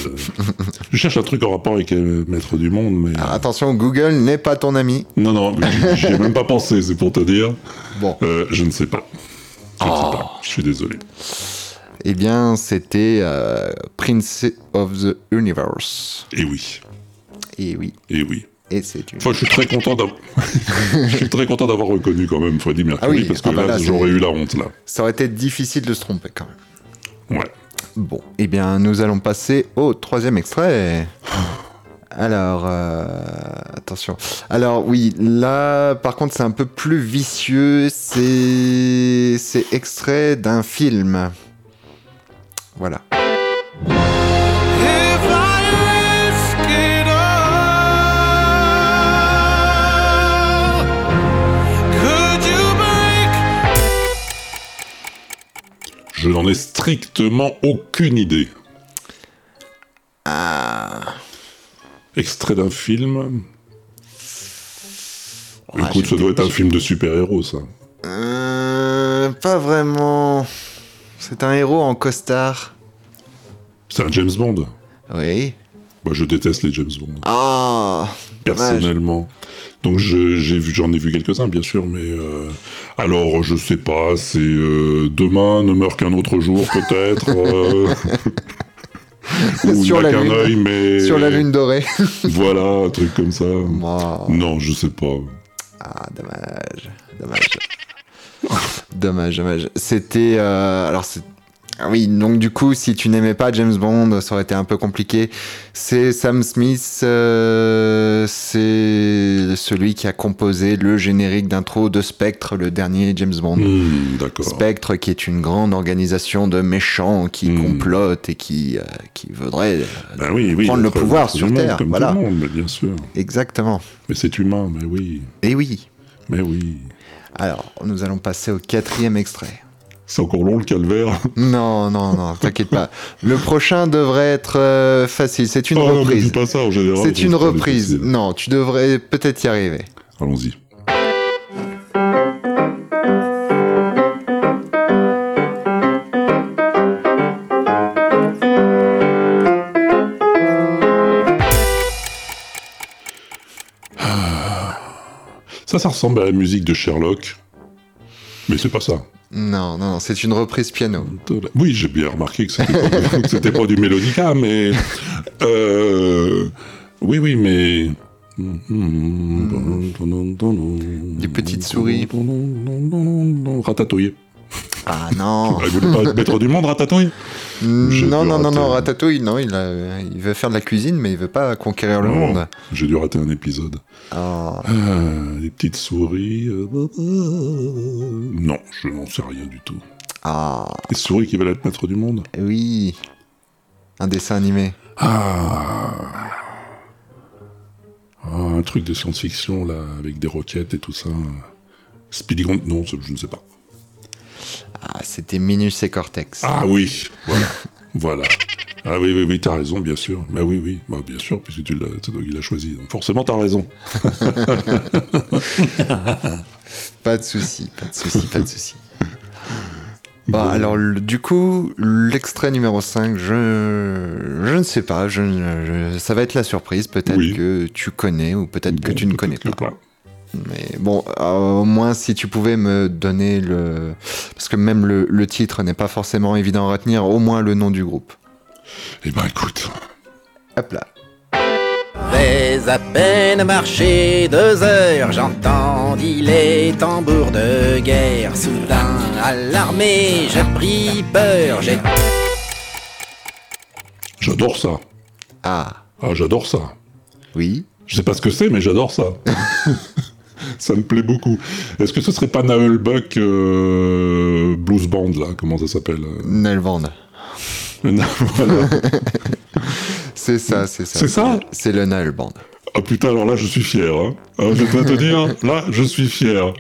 Je cherche un truc en rapport avec euh, Maître du Monde, mais... Alors, attention, Google n'est pas ton ami. Non, non, j'y- ai même pas pensé, c'est pour te dire. Bon, Euh, je ne sais pas. Je ne sais pas. Je suis désolé. eh bien, c'était euh, Prince of the Universe. Et oui. Et oui, Et oui. Et c'est une. Enfin, je suis très content d'avoir. <laughs> je suis très content d'avoir reconnu quand même Freddie Mercury Ah oui, parce que ah bah là, là, j'aurais eu la honte là. Ça aurait été difficile de se tromper quand même. Ouais. Bon, eh bien, nous allons passer au troisième extrait. Alors, euh, attention. Alors oui, là, par contre, c'est un peu plus vicieux. C'est, c'est extrait d'un film. Voilà. Je n'en ai strictement aucune idée. Ah, Extrait d'un film. Ouais, Écoute, ça doit être un film de super-héros, ça. euh, pas vraiment. C'est un héros en costard. C'est un James Bond. Oui. Moi, je déteste les James Bond, Ah, dommage. personnellement. Donc, je- j'ai vu, j'en ai vu quelques-uns, bien sûr, mais euh, alors, je sais pas. C'est euh, demain ne meurt qu'un autre jour, peut-être. euh, <laughs> ou Sur n'a qu'un lune. œil, mais Sur la lune dorée. <laughs> Voilà, un truc comme ça. Wow. Non, je sais pas. Ah, dommage. Dommage. dommage, dommage. C'était. euh, alors, c'est. Ah oui, donc du coup, si tu n'aimais pas James Bond, ça aurait été un peu compliqué. C'est Sam Smith, euh, c'est celui qui a composé le générique d'intro de Spectre, le dernier James Bond. Hmm. Spectre, qui est une grande organisation de méchants qui Hmm. complotent et qui, euh, qui voudrait. euh, Ben oui, oui. prendre le pouvoir sur humain, Terre, Comme voilà. tout le monde, bien sûr. Exactement. Mais c'est humain, mais oui. Et oui. Mais oui. Alors, nous allons passer au quatrième extrait. C'est encore long le calvaire. Non, non, non, t'inquiète pas. Le prochain devrait être euh, facile. C'est une Oh, non, mais dis reprise. pas ça en général. C'est une reprise. Non, tu devrais peut-être y arriver. Allons-y. Ah. Ça, ça ressemble à la musique de Sherlock. Mais c'est pas ça. Non, non, non, c'est une reprise piano. Oui, j'ai bien remarqué que c'était pas, <laughs> pas du mélodica, mais euh, oui, oui, mais Des petites souris. Ratatouille. Ah non. <laughs> Il voulait pas mettre du monde, Ratatouille J'ai non, non, non, non. Ratatouille, non, il, a- il veut faire de la cuisine, mais il veut pas conquérir le monde. J'ai dû rater un épisode. Ah. Ah, les petites souris. euh, Non, je n'en sais rien du tout. Ah, Les souris qui veulent être maître du monde oui. Un dessin animé. Ah. Ah, un truc de science-fiction, là, avec des roquettes et tout ça. Speedy Gon- Non, je ne sais pas. Ah, c'était Minus et Cortex. Ah oui, voilà. <laughs> voilà. Ah oui, oui, oui, t'as raison, bien sûr. Bah oui, oui, bah, bien sûr, puisque tu l'as, l'as choisi. Donc forcément, t'as raison. <laughs> Pas de souci, pas de souci, pas de souci. Bon, alors, le- du coup, l'extrait numéro 5, je, je ne sais pas, je, je- ça va être la surprise. Peut-être Oui. que tu connais ou peut-être que Bon, tu ne connais que pas. Mais bon, euh, au moins, si tu pouvais me donner le. Parce que même le, le titre n'est pas forcément évident à retenir, au moins le nom du groupe. Eh ben écoute, Hop là. Vais à peine marcher deux heures, j'entendis les tambours de guerre. Soudain, à l'armée, j'ai pris peur, j'ai j'adore ça. Ah, Ah, j'adore ça. oui. Je sais pas ce que c'est, mais j'adore ça. <laughs> <laughs> ça me plaît beaucoup. Est-ce que ce serait pas Naël Buck euh, Blues Band, là Comment ça s'appelle euh <laughs> Nelvand. Voilà. <laughs> C'est ça, c'est ça. C'est ça C'est le Nail Band. Ah putain, alors là, je suis fier. Hein. Alors, je dois te dire, là, je suis fier.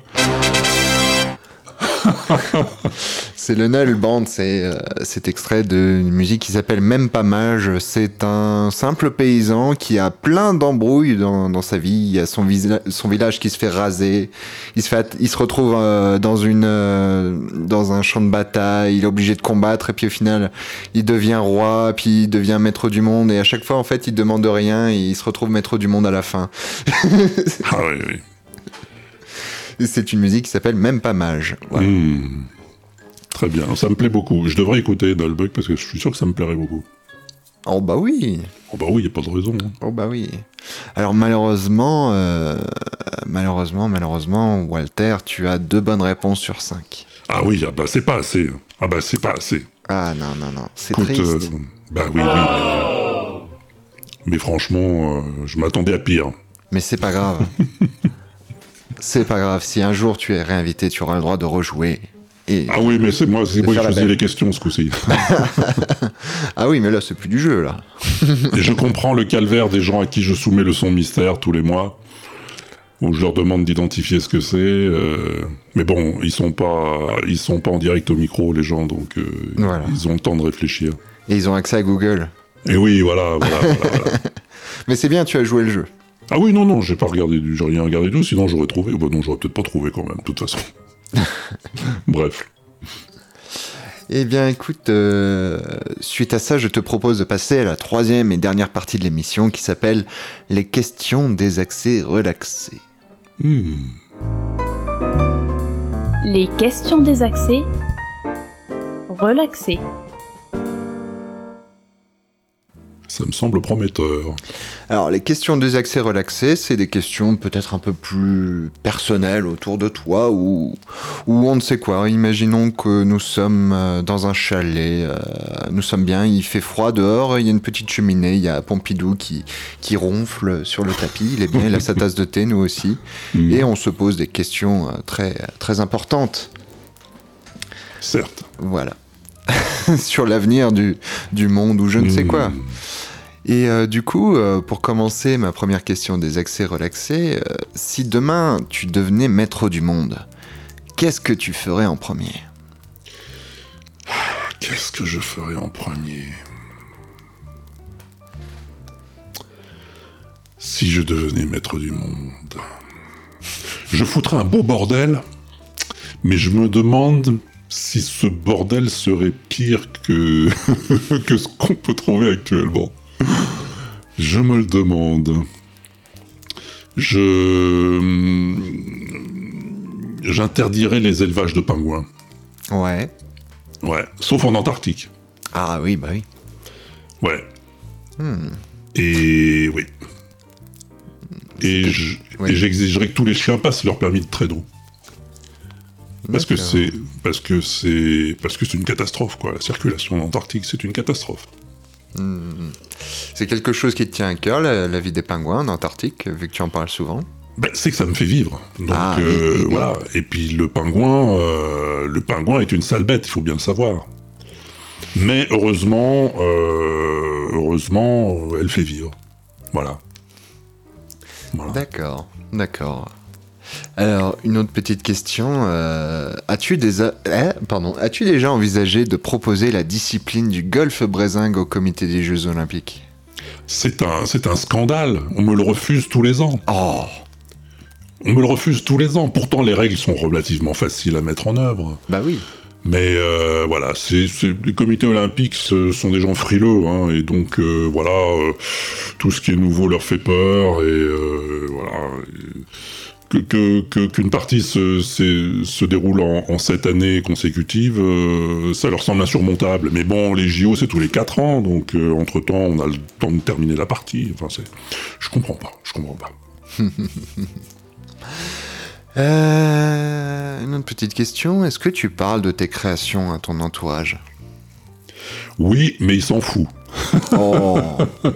<laughs> C'est le Nail Band, c'est euh, cet extrait d'une musique qui s'appelle Même pas mage. C'est un simple paysan qui a plein d'embrouilles dans, dans sa vie. Il y a son, son village qui se fait raser. Il se, fait, il se retrouve euh, dans, une, euh, dans un champ de bataille. Il est obligé de combattre et puis au final, il devient roi, puis il devient maître du monde. Et à chaque fois, en fait, il demande rien et il se retrouve maître du monde à la fin. <laughs> Ah oui, oui. C'est une musique qui s'appelle Même pas mage. Voilà. Hmm. Très bien, ça me plaît beaucoup. Je devrais écouter Naël Buck parce que je suis sûr que ça me plairait beaucoup. Oh bah oui. Oh bah oui, y a pas de raison. hein. Oh bah oui. Alors malheureusement, euh, malheureusement, malheureusement, Walter, tu as deux bonnes réponses sur cinq. Ah oui, ah bah c'est pas assez. Ah bah c'est pas assez. Ah non, non, non, c'est triste. euh, bah oui, oui. Mais, mais franchement, euh, je m'attendais à pire. Mais c'est pas grave. <laughs> c'est pas grave. Si un jour tu es réinvité, tu auras le droit de rejouer. Et... Ah oui, mais c'est moi, c'est moi qui belle. les questions ce coup-ci. <laughs> Ah oui, mais là, c'est plus du jeu, là. Et je comprends le calvaire des gens à qui je soumets le son mystère tous les mois, où je leur demande d'identifier ce que c'est. euh, mais bon, ils sont pas, ils sont pas en direct au micro, les gens, donc euh, Voilà. ils ont le temps de réfléchir. Et ils ont accès à Google. Et oui, voilà, voilà, voilà, voilà. <laughs> Mais c'est bien, tu as joué le jeu. Ah oui, non, non, j'ai pas regardé, du- j'ai rien regardé du tout, sinon j'aurais trouvé. Bon, non, j'aurais peut-être pas trouvé quand même, de toute façon. <laughs> Bref. Eh bien, écoute, euh, suite à ça, je te propose de passer à la troisième et dernière partie de l'émission qui s'appelle Les questions des accès relaxés. Hmm. Les questions des accès. Relaxés. Ça me semble prometteur. Alors, les questions des accès relaxés, c'est des questions peut-être un peu plus personnelles autour de toi ou, ou on ne sait quoi. Imaginons que nous sommes euh, dans un chalet, euh, nous sommes bien, il fait froid dehors, il y a une petite cheminée, il y a Pompidou qui, qui ronfle sur le tapis, il est bien, il a sa <laughs> tasse de thé, nous aussi, Hmm. et on se pose des questions euh, très, très importantes. Certes. Voilà. <laughs> sur l'avenir du, du monde ou je ne sais Hmm. quoi. Et euh, du coup, euh, pour commencer ma première question des accès relaxés, euh, si demain tu devenais maître du monde, qu'est-ce que tu ferais en premier? Qu'est-ce que je ferais en premier? Si je devenais maître du monde. Je foutrais un beau bordel, mais je me demande si ce bordel serait pire que, <laughs> que ce qu'on peut trouver actuellement. Je me le demande. Je. J'interdirais les élevages de pingouins. Ouais. Ouais, sauf en Antarctique. Ah oui, bah oui. Ouais. Hmm. Et oui. Et j'exigerais que tous les chiens passent leur permis de traîneau. Parce que c'est parce que c'est parce que c'est une catastrophe quoi. La circulation en Antarctique c'est une catastrophe. Hmm. C'est quelque chose qui te tient à cœur, la, la vie des pingouins en Antarctique, vu que tu en parles souvent? Ben, c'est que ça me fait vivre. Donc Ah, euh, voilà. Et puis le pingouin, euh, le pingouin est une sale bête, il faut bien le savoir. Mais heureusement, euh, heureusement, elle fait vivre. Voilà. Voilà. D'accord, d'accord. Alors, une autre petite question. euh, as-tu des a- eh, pardon, as-tu déjà envisagé de proposer la discipline du golf brésingue au comité des Jeux Olympiques? C'est un, c'est un scandale. On me le refuse tous les ans. Oh On me le refuse tous les ans. Pourtant, les règles sont relativement faciles à mettre en œuvre. Bah oui. Mais euh, voilà, c'est, c'est- les comités olympiques ce sont des gens frileux, hein, et donc euh, voilà, euh, tout ce qui est nouveau leur fait peur, et voilà. et que, qu'une partie se, se, se déroule en, en sept années consécutives, euh, ça leur semble insurmontable. Mais bon, les JO, c'est tous les quatre ans, donc euh, entre-temps, on a le temps de terminer la partie. Enfin, c'est... Je comprends pas, je comprends pas. <laughs> Euh, une autre petite question. Est-ce que tu parles de tes créations à ton entourage? Oui, mais il s'en fout. Oh <laughs>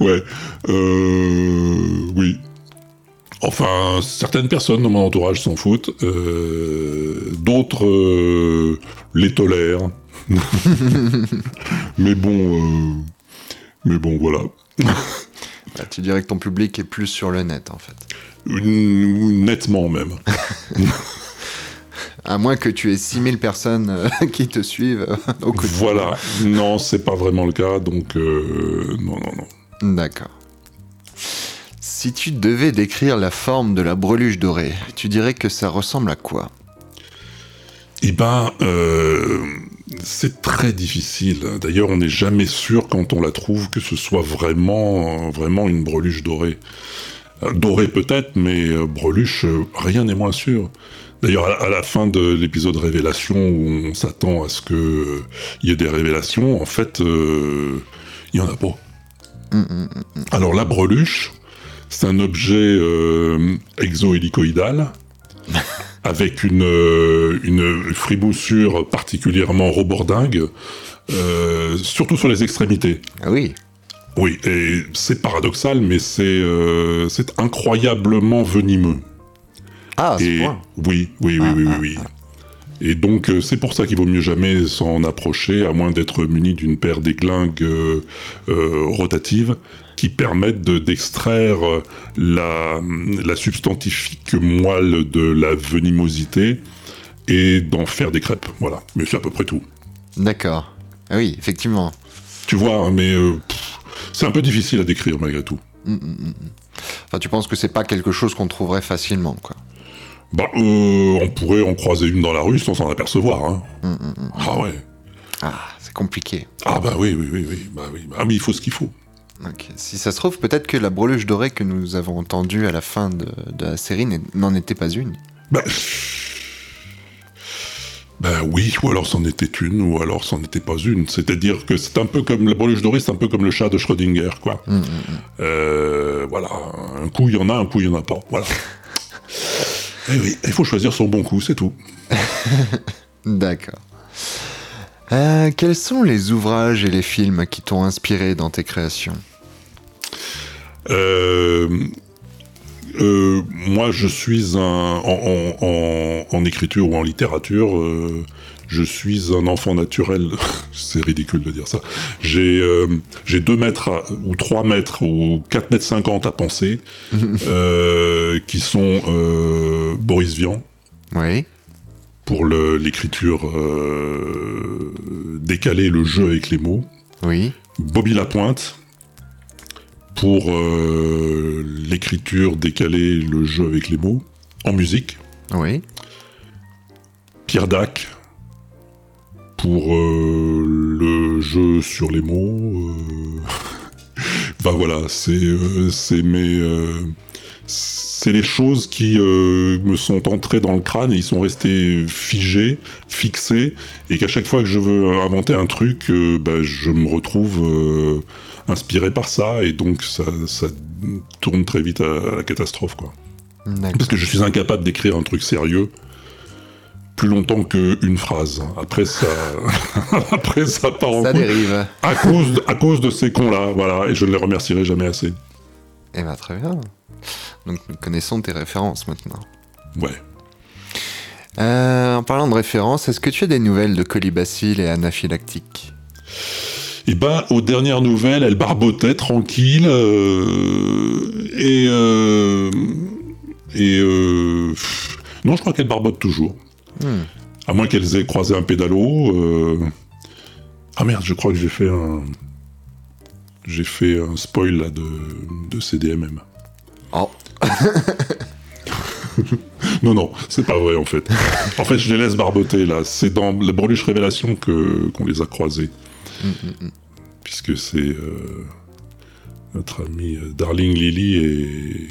Ouais. Euh, oui. Enfin, certaines personnes dans mon entourage s'en foutent. Euh, D'autres euh, les tolèrent. <laughs> mais bon, euh, mais bon, voilà. <laughs> Bah, tu dirais que ton public est plus sur le net, en fait. Nettement même. <laughs> À moins que tu aies 6000 personnes euh, qui te suivent euh, au quotidien. Voilà. Non, c'est pas vraiment le cas, donc euh, non, non, non. D'accord. Si tu devais décrire la forme de la breluche dorée, tu dirais que ça ressemble à quoi? Eh ben, euh, c'est très difficile. D'ailleurs, on n'est jamais sûr quand on la trouve que ce soit vraiment, vraiment une breluche dorée. Euh, Dorée peut-être, mais euh, breluche, rien n'est moins sûr. D'ailleurs, à, la fin de l'épisode révélation où on s'attend à ce que euh, il y ait des révélations, en fait, il y en a pas. Alors la breluche, c'est un objet euh, exohélicoïdal <laughs> avec une, euh, une friboussure particulièrement robordingue, euh, surtout sur les extrémités. Ah oui. Oui, et c'est paradoxal, mais c'est euh, c'est incroyablement venimeux. Ah, à ce Et point. oui, oui, oui, oui, oui, oui. Et donc euh, c'est pour ça qu'il vaut mieux jamais s'en approcher, à moins d'être muni d'une paire d'églingues euh, euh, rotatives qui permettent de- d'extraire la, la substantifique moelle de la venimosité et d'en faire des crêpes. Voilà, mais c'est à peu près tout. D'accord. Ah oui, effectivement. Tu vois, hein, mais euh, c'est un peu difficile à décrire malgré tout. Enfin, tu penses que c'est pas quelque chose qu'on trouverait facilement, quoi. Bah, euh, on pourrait en croiser une dans la rue sans s'en apercevoir. Hein. Ah ouais. Ah, c'est compliqué. Ah bah oui, oui, oui, oui. Bah oui. Ah mais il faut ce qu'il faut. Ok. Si ça se trouve, peut-être que la breluche dorée que nous avons entendue à la fin de, de la série n'en était pas une. Bah... bah oui, ou alors c'en était une, ou alors c'en était pas une. C'est-à-dire que c'est un peu comme la breluche dorée, c'est un peu comme le chat de Schrödinger, quoi. Euh, voilà, un coup il y en a, un coup il y en a pas. Voilà. <laughs> Eh oui, il faut choisir son bon coup, c'est tout. <laughs> D'accord. Euh, quels sont les ouvrages et les films qui t'ont inspiré dans tes créations? Euh, euh, moi, je suis un en, en- en- en écriture ou en littérature. Euh, je suis un enfant naturel. <laughs> C'est ridicule de dire ça. J'ai euh, j'ai deux mètres à- ou trois mètres ou 4 mètres 50 à penser, <laughs> euh, qui sont euh, Boris Vian Oui. pour l'écriture euh, décalée, le jeu avec les mots. Oui. Bobby Lapointe pour euh, l'écriture décalée, le jeu avec les mots, en musique. Oui. Pierre Dac pour euh, le jeu sur les mots. euh. Enfin <laughs> voilà, c'est euh, mes c'est les choses qui euh, me sont entrées dans le crâne et ils sont restés figés, fixés, et qu'à chaque fois que je veux inventer un truc, euh, bah, je me retrouve euh, inspiré par ça, et donc ça, ça tourne très vite à la catastrophe, quoi. Parce que je suis incapable d'écrire un truc sérieux plus longtemps qu'une phrase. Après ça, <laughs> après ça part en Ça dérive. à cause, de, à cause de ces cons-là, voilà, et je ne les remercierai jamais assez. Eh ben très bien. Donc nous connaissons tes références maintenant. Ouais. Euh, en parlant de références, est-ce que tu as des nouvelles de Colibacille et Anaphylactique? Et ben, aux dernières nouvelles, elle barbotait tranquille, euh, et euh, et euh, non, je crois qu'elle barbote toujours. Hmm. À moins qu'elles aient croisé un pédalo. euh, Ah merde, je crois que j'ai fait un. J'ai fait un spoil là de, de CDMM. Oh. <laughs> Non, non, c'est pas vrai en fait. En fait, je les laisse barboter là. C'est dans la Breluche Révélation que qu'on les a croisés. Puisque c'est euh, notre ami euh, Darling Lily et,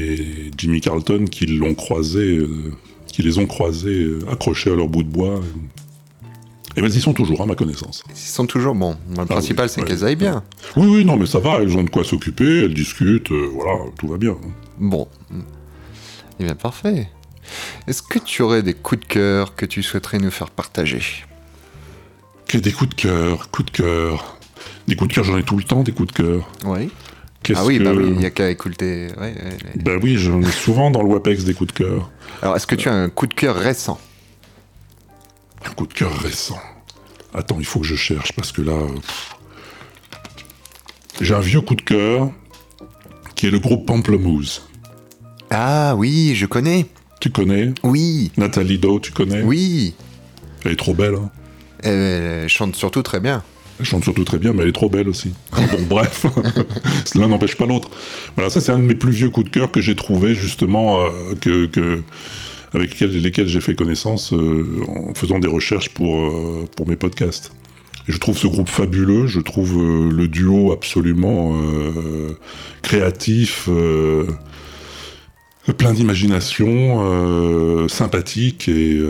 et Jimmy Carlton qui l'ont croisé, euh, qui les ont croisés euh, accrochés à leur bout de bois. Et ben, ils y sont toujours, à ma connaissance. Ils sont toujours bons. Le principal, c'est Ah ouais. qu'elles aillent bien. Oui, oui, non, mais ça va, elles ont de quoi s'occuper, elles discutent, euh, voilà, tout va bien. Bon. Eh bien, parfait. Est-ce que tu aurais des coups de cœur que tu souhaiterais nous faire partager? Que des coups de cœur, coups de cœur. Des coups de cœur, j'en ai tout le temps, des coups de cœur. Oui. Ah oui, que... bah oui, il n'y a qu'à écouter. ouais, ouais, ouais. Ben oui, j'en ai souvent dans le WAPEX des coups de cœur. Alors, est-ce que tu as un coup de cœur récent? Un coup de cœur récent. Attends, il faut que je cherche parce que là. J'ai un vieux coup de cœur qui est le groupe Pamplemousse. Ah oui, je connais. Tu connais? Oui, Nathalie Doe, tu connais? Oui. Elle est trop belle. Hein. Elle chante surtout très bien. Elle chante surtout très bien, mais elle est trop belle aussi. bon, <laughs> bref, <laughs> l'un n'empêche pas l'autre. Voilà, ça c'est un de mes plus vieux coups de cœur que j'ai trouvé justement, euh, avec lesquels, j'ai fait connaissance euh, en faisant des recherches pour, euh, mes podcasts. Je trouve ce groupe fabuleux, je trouve le duo absolument créatif, plein d'imagination, sympathique et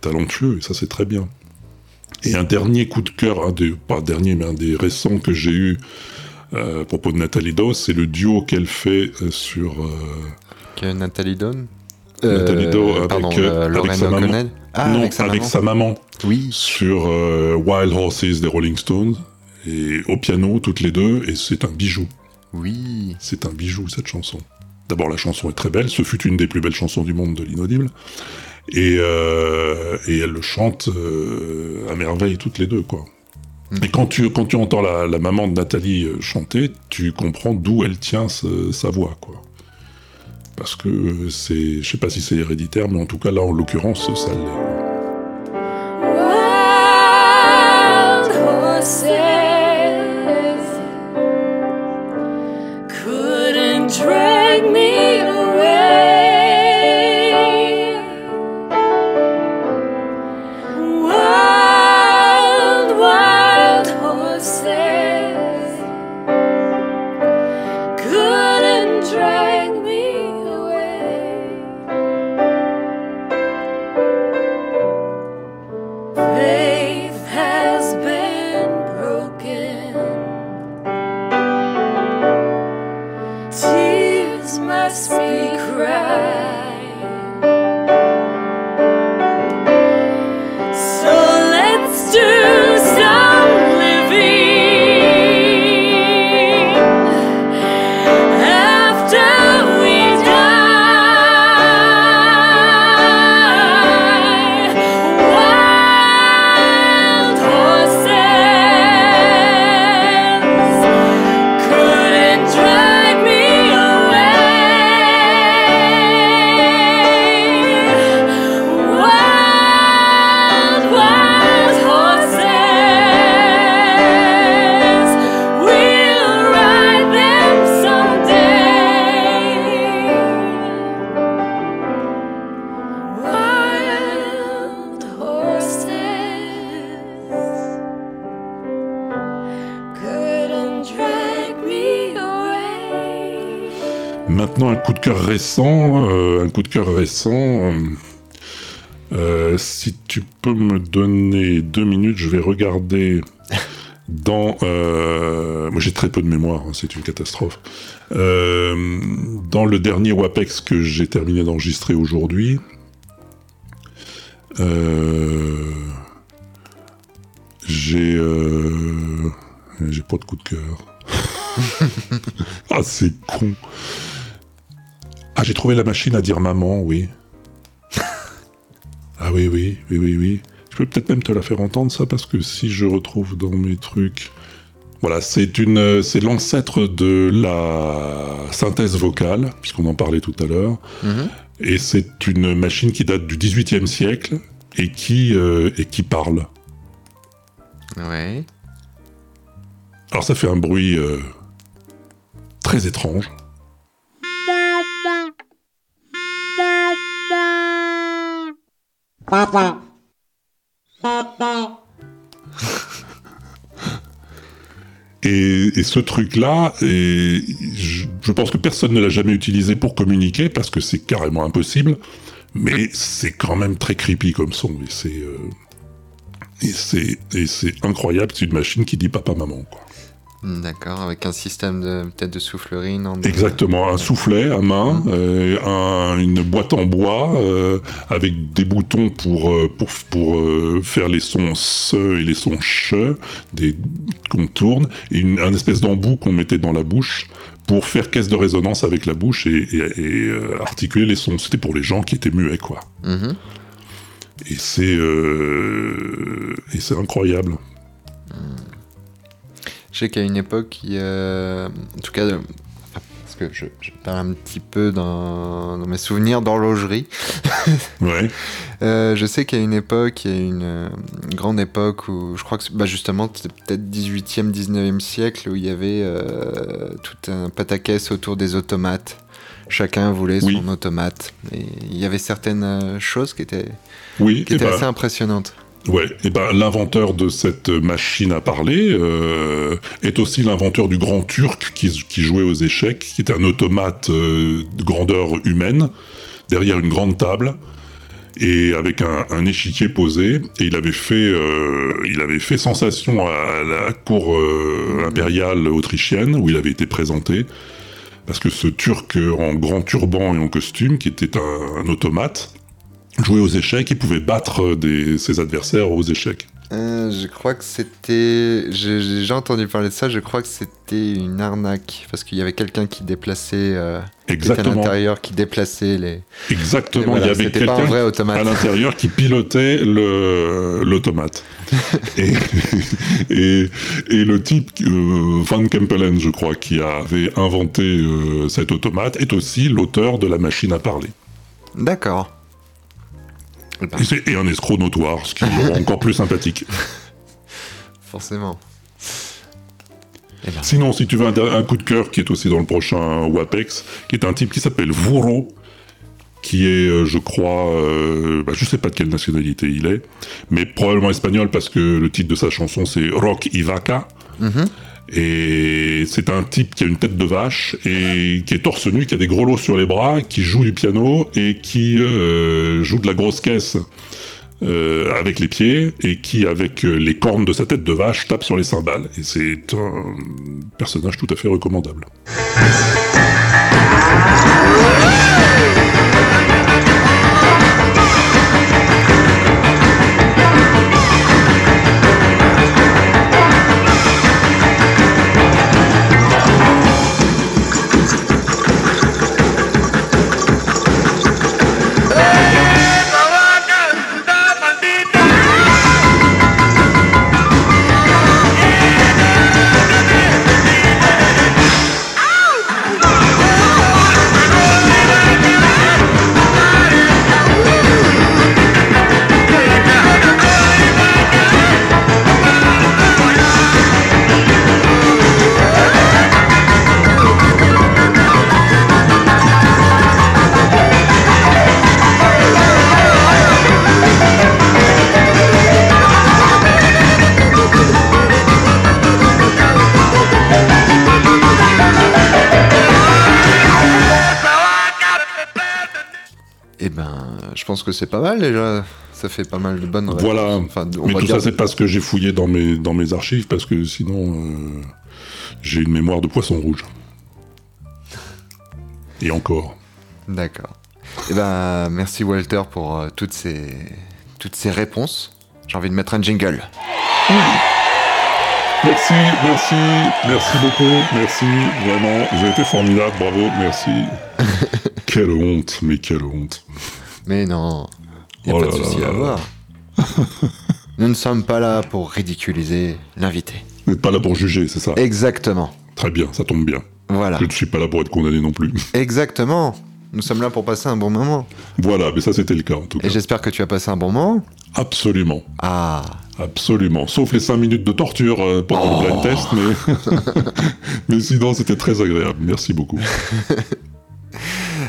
talentueux, et ça c'est très bien. Et un dernier coup de cœur, un des, pas dernier, mais un des récents que j'ai eu euh, à propos de Nathalie Doss, c'est le duo qu'elle fait euh, sur euh, Que Nathalie Donne Nathalie avec, pardon, euh, euh, avec Lorraine sa maman. Ah, non, avec sa maman. sa maman Oui. sur euh, Wild Horses des Rolling Stones et au piano toutes les deux et c'est un bijou. Oui. C'est un bijou cette chanson. D'abord la chanson est très belle, ce fut une des plus belles chansons du monde de l'inaudible et, euh, et elle le chante euh, à merveille toutes les deux quoi. Mm. Et quand tu, quand tu entends la, la maman de Nathalie euh, chanter, tu comprends d'où elle tient ce- sa voix, quoi. Parce que c'est, je sais pas si c'est héréditaire, mais en tout cas là, en l'occurrence, ça l'est. Wild horses récent, euh, un coup de cœur récent. euh, si tu peux me donner deux minutes, je vais regarder dans. euh, moi, j'ai très peu de mémoire, hein, c'est une catastrophe. Dans le dernier WAPEX que j'ai terminé d'enregistrer aujourd'hui, euh, j'ai euh, j'ai pas de coup de cœur. <laughs> ah, c'est con. Ah, j'ai trouvé la machine à dire maman, oui. <laughs> ah oui, oui, oui, oui, oui. Je peux peut-être même te la faire entendre, ça, parce que si je retrouve dans mes trucs... Voilà, c'est une, c'est l'ancêtre de la synthèse vocale, puisqu'on en parlait tout à l'heure. Mhm. Et c'est une machine qui date du XVIIIe siècle et qui, euh, et qui parle. Ouais. Alors ça fait un bruit euh, très étrange. Et, ce truc-là, je, pense que personne ne l'a jamais utilisé pour communiquer parce que c'est carrément impossible. Mais c'est quand même très creepy comme son. Et c'est euh, incroyable. C'est une machine qui dit papa maman. Quoi. D'accord, avec un système de peut-être de soufflerie, non de- Exactement, un soufflet à main, euh, un- une boîte en bois euh, avec des boutons pour, euh, pour, pour euh, faire les sons SE et les sons des qu'on tourne et une, un espèce d'embout qu'on mettait dans la bouche pour faire caisse de résonance avec la bouche et, et- et, euh, articuler les sons. C'était pour les gens qui étaient muets, quoi. Mhm. Et c'est euh, et c'est incroyable. Je sais qu'à une époque, il en tout cas, parce que je, je parle un petit peu dans, dans mes souvenirs d'horlogerie, <laughs> Ouais. Euh, je sais qu'à une époque, il y a une, une grande époque où je crois que bah justement c'était peut-être 18e, 19e siècle où il y avait euh, tout un pataquès autour des automates. Chacun voulait son Oui. automate. Et il y avait certaines euh, choses qui étaient, Oui. qui étaient ben, assez impressionnantes. Ouais, et ben l'inventeur de cette machine à parler euh, est aussi l'inventeur du grand turc qui, jouait aux échecs, qui était un automate euh, de grandeur humaine, derrière une grande table, et avec un, échiquier posé. Et il avait fait, euh, il avait fait sensation à la cour euh, impériale autrichienne où il avait été présenté. Parce que ce Turc en grand turban et en costume, qui était un automate, jouait aux échecs et pouvait battre des, ses adversaires aux échecs. Euh, je crois que c'était. J'ai déjà entendu parler de ça. Je crois que c'était une arnaque parce qu'il y avait quelqu'un qui déplaçait. euh, qui était à Exactement. l'intérieur, qui déplaçait les. Exactement, voilà, il y avait c'était pas un vrai quelqu'un à l'intérieur qui pilotait l'automate. <laughs> et, et, et le type, euh, Van Kempelen, je crois, qui avait inventé euh, cet automate, est aussi l'auteur de la machine à parler. D'accord. Et, un escroc notoire, ce qui le rend encore plus sympathique. <laughs> Forcément. Eh ben, Sinon, si tu veux un, un coup de cœur qui est aussi dans le prochain WAPEX, qui est un type qui s'appelle Vouro, qui est, euh, je crois, euh, bah, je sais pas de quelle nationalité il est, mais probablement espagnol parce que le titre de sa chanson c'est Rock y Vaca. Et c'est un type qui a une tête de vache et qui est torse nu, qui a des gros lots sur les bras, qui joue du piano et qui euh, joue de la grosse caisse euh, avec les pieds et qui, avec euh, les cornes de sa tête de vache, tape sur les cymbales. Et c'est un personnage tout à fait recommandable. Que c'est pas mal déjà. Ça fait pas mal de bonnes réponses. Voilà. Enfin, Mais tout ça, c'est parce que j'ai fouillé dans mes, dans mes archives, parce que sinon, euh, j'ai une mémoire de poisson rouge. Et encore. D'accord. Eh ben, merci Walter pour euh, toutes ces toutes ces réponses. J'ai envie de mettre un jingle. Merci, merci, merci beaucoup, merci, vraiment, vous avez été formidable, bravo, merci. <laughs> quelle honte, mais quelle honte. Mais non, y a Oh pas de souci à voir. <laughs> Nous ne sommes pas là pour ridiculiser l'invité. Vous n'êtes pas là pour juger, c'est ça Exactement. Très bien, ça tombe bien. Voilà. Je ne suis pas là pour être condamné non plus. <laughs> Exactement. Nous sommes là pour passer un bon moment. voilà, mais ça c'était le cas en tout cas. Et j'espère que tu as passé un bon moment. Absolument, Ah. absolument. Sauf les 5 minutes de torture euh, pendant le blind test, mais... <laughs> mais sinon c'était très agréable. Merci beaucoup.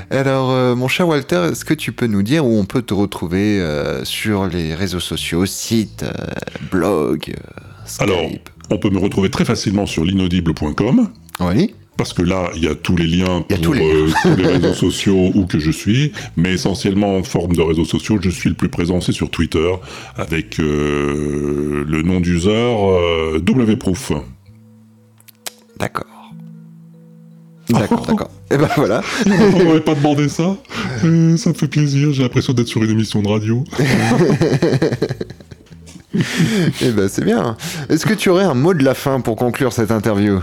Alors, euh, mon cher Walter, est-ce que tu peux nous dire où on peut te retrouver euh, sur les réseaux sociaux, sites, euh, blog, Skype? Alors, on peut me retrouver très facilement sur l'inaudible.com. Oui. Parce que là, il y a tous les liens pour tous les tous <laughs> les réseaux sociaux où que je suis, mais essentiellement en forme de réseaux sociaux, je suis le plus présent, c'est sur Twitter, avec le nom d'user wproof. D'accord. D'accord, <laughs> d'accord. Et ben voilà. On m'avait pas demandé ça Euh, Ça me fait plaisir, j'ai l'impression d'être sur une émission de radio. <laughs> Eh ben c'est bien. Est-ce que tu aurais un mot de la fin pour conclure cette interview?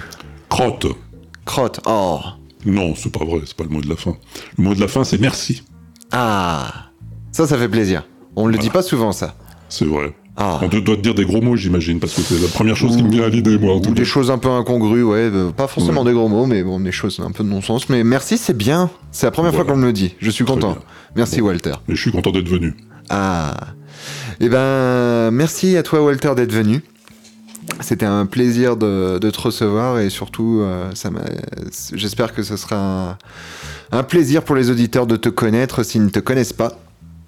Crotte. Crotte. Oh. Non, c'est pas vrai, c'est pas le mot de la fin. Le mot de la fin, c'est merci. Ah. Ça, ça fait plaisir. On le dit pas souvent, ça. C'est vrai. Ah. On te- doit te dire des gros mots, j'imagine, parce que c'est la première chose qui me vient à l'idée, moi, en tout Ou des cas. choses un peu incongrues, ouais. euh, Pas forcément Ouais. des gros mots, mais bon, des choses un peu de non-sens. Mais merci, c'est bien. C'est la première Voilà. fois qu'on me le dit. Je suis content. Merci, Bon. Walter. Et je suis content d'être venu. Ah. Eh ben, merci à toi, Walter, d'être venu. C'était un plaisir de, de te recevoir et surtout, euh, ça j'espère que ce sera un, un plaisir pour les auditeurs de te connaître s'ils ne te connaissent pas.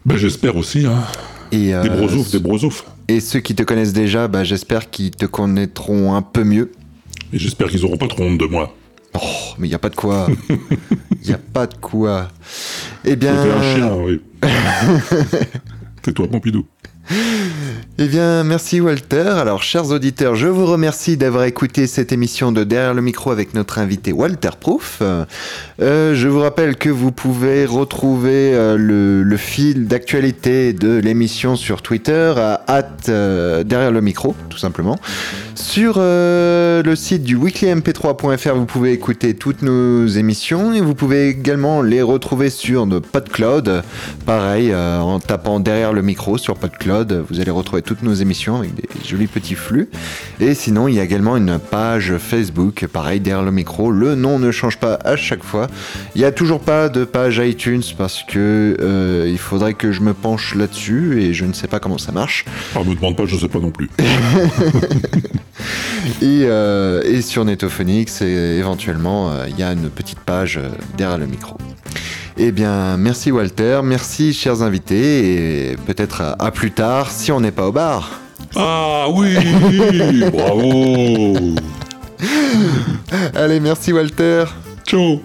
Ben, j'espère aussi, hein. Et, euh, Des brosoufs, des brosoufs. Et ceux qui te connaissent déjà, bah, j'espère qu'ils te connaîtront un peu mieux. Et j'espère qu'ils auront pas trop honte de moi. Oh, mais il n'y a pas de quoi. Il n'y a pas de quoi. Eh bien, T'es un chien, oui. <laughs> Tais-toi, Pompidou. Eh bien, merci Walter. Alors, chers auditeurs, je vous remercie d'avoir écouté cette émission de Derrière le micro avec notre invité Walter Proof. Euh, je vous rappelle que vous pouvez retrouver euh, le, fil d'actualité de l'émission sur Twitter à hâte derrière le micro, tout simplement. Sur euh, le site du weeklymp3.fr, vous pouvez écouter toutes nos émissions et vous pouvez également les retrouver sur le PodCloud. Pareil, euh, en tapant derrière le micro sur PodCloud, vous allez retrouver toutes nos émissions avec des jolis petits flux. Et sinon, il y a également une page Facebook, pareil, derrière le micro. Le nom ne change pas à chaque fois. Il n'y a toujours pas de page iTunes parce que euh, il faudrait que je me penche là-dessus et je ne sais pas comment ça marche. Ah, me demande pas, je sais pas non plus. <laughs> Et, euh, et sur Netophonix, et éventuellement, euh, il y a une petite page derrière le micro. Eh bien, merci Walter, merci chers invités, et peut-être à, à plus tard si on n'est pas au bar. Ah oui Bravo <laughs> Allez, merci Walter. Ciao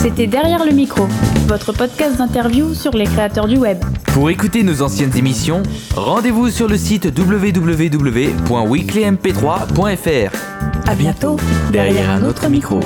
C'était Derrière le micro, votre podcast d'interview sur les créateurs du web. Pour écouter nos anciennes émissions, rendez-vous sur le site www.weeklymp3.fr. À bientôt, derrière un autre micro.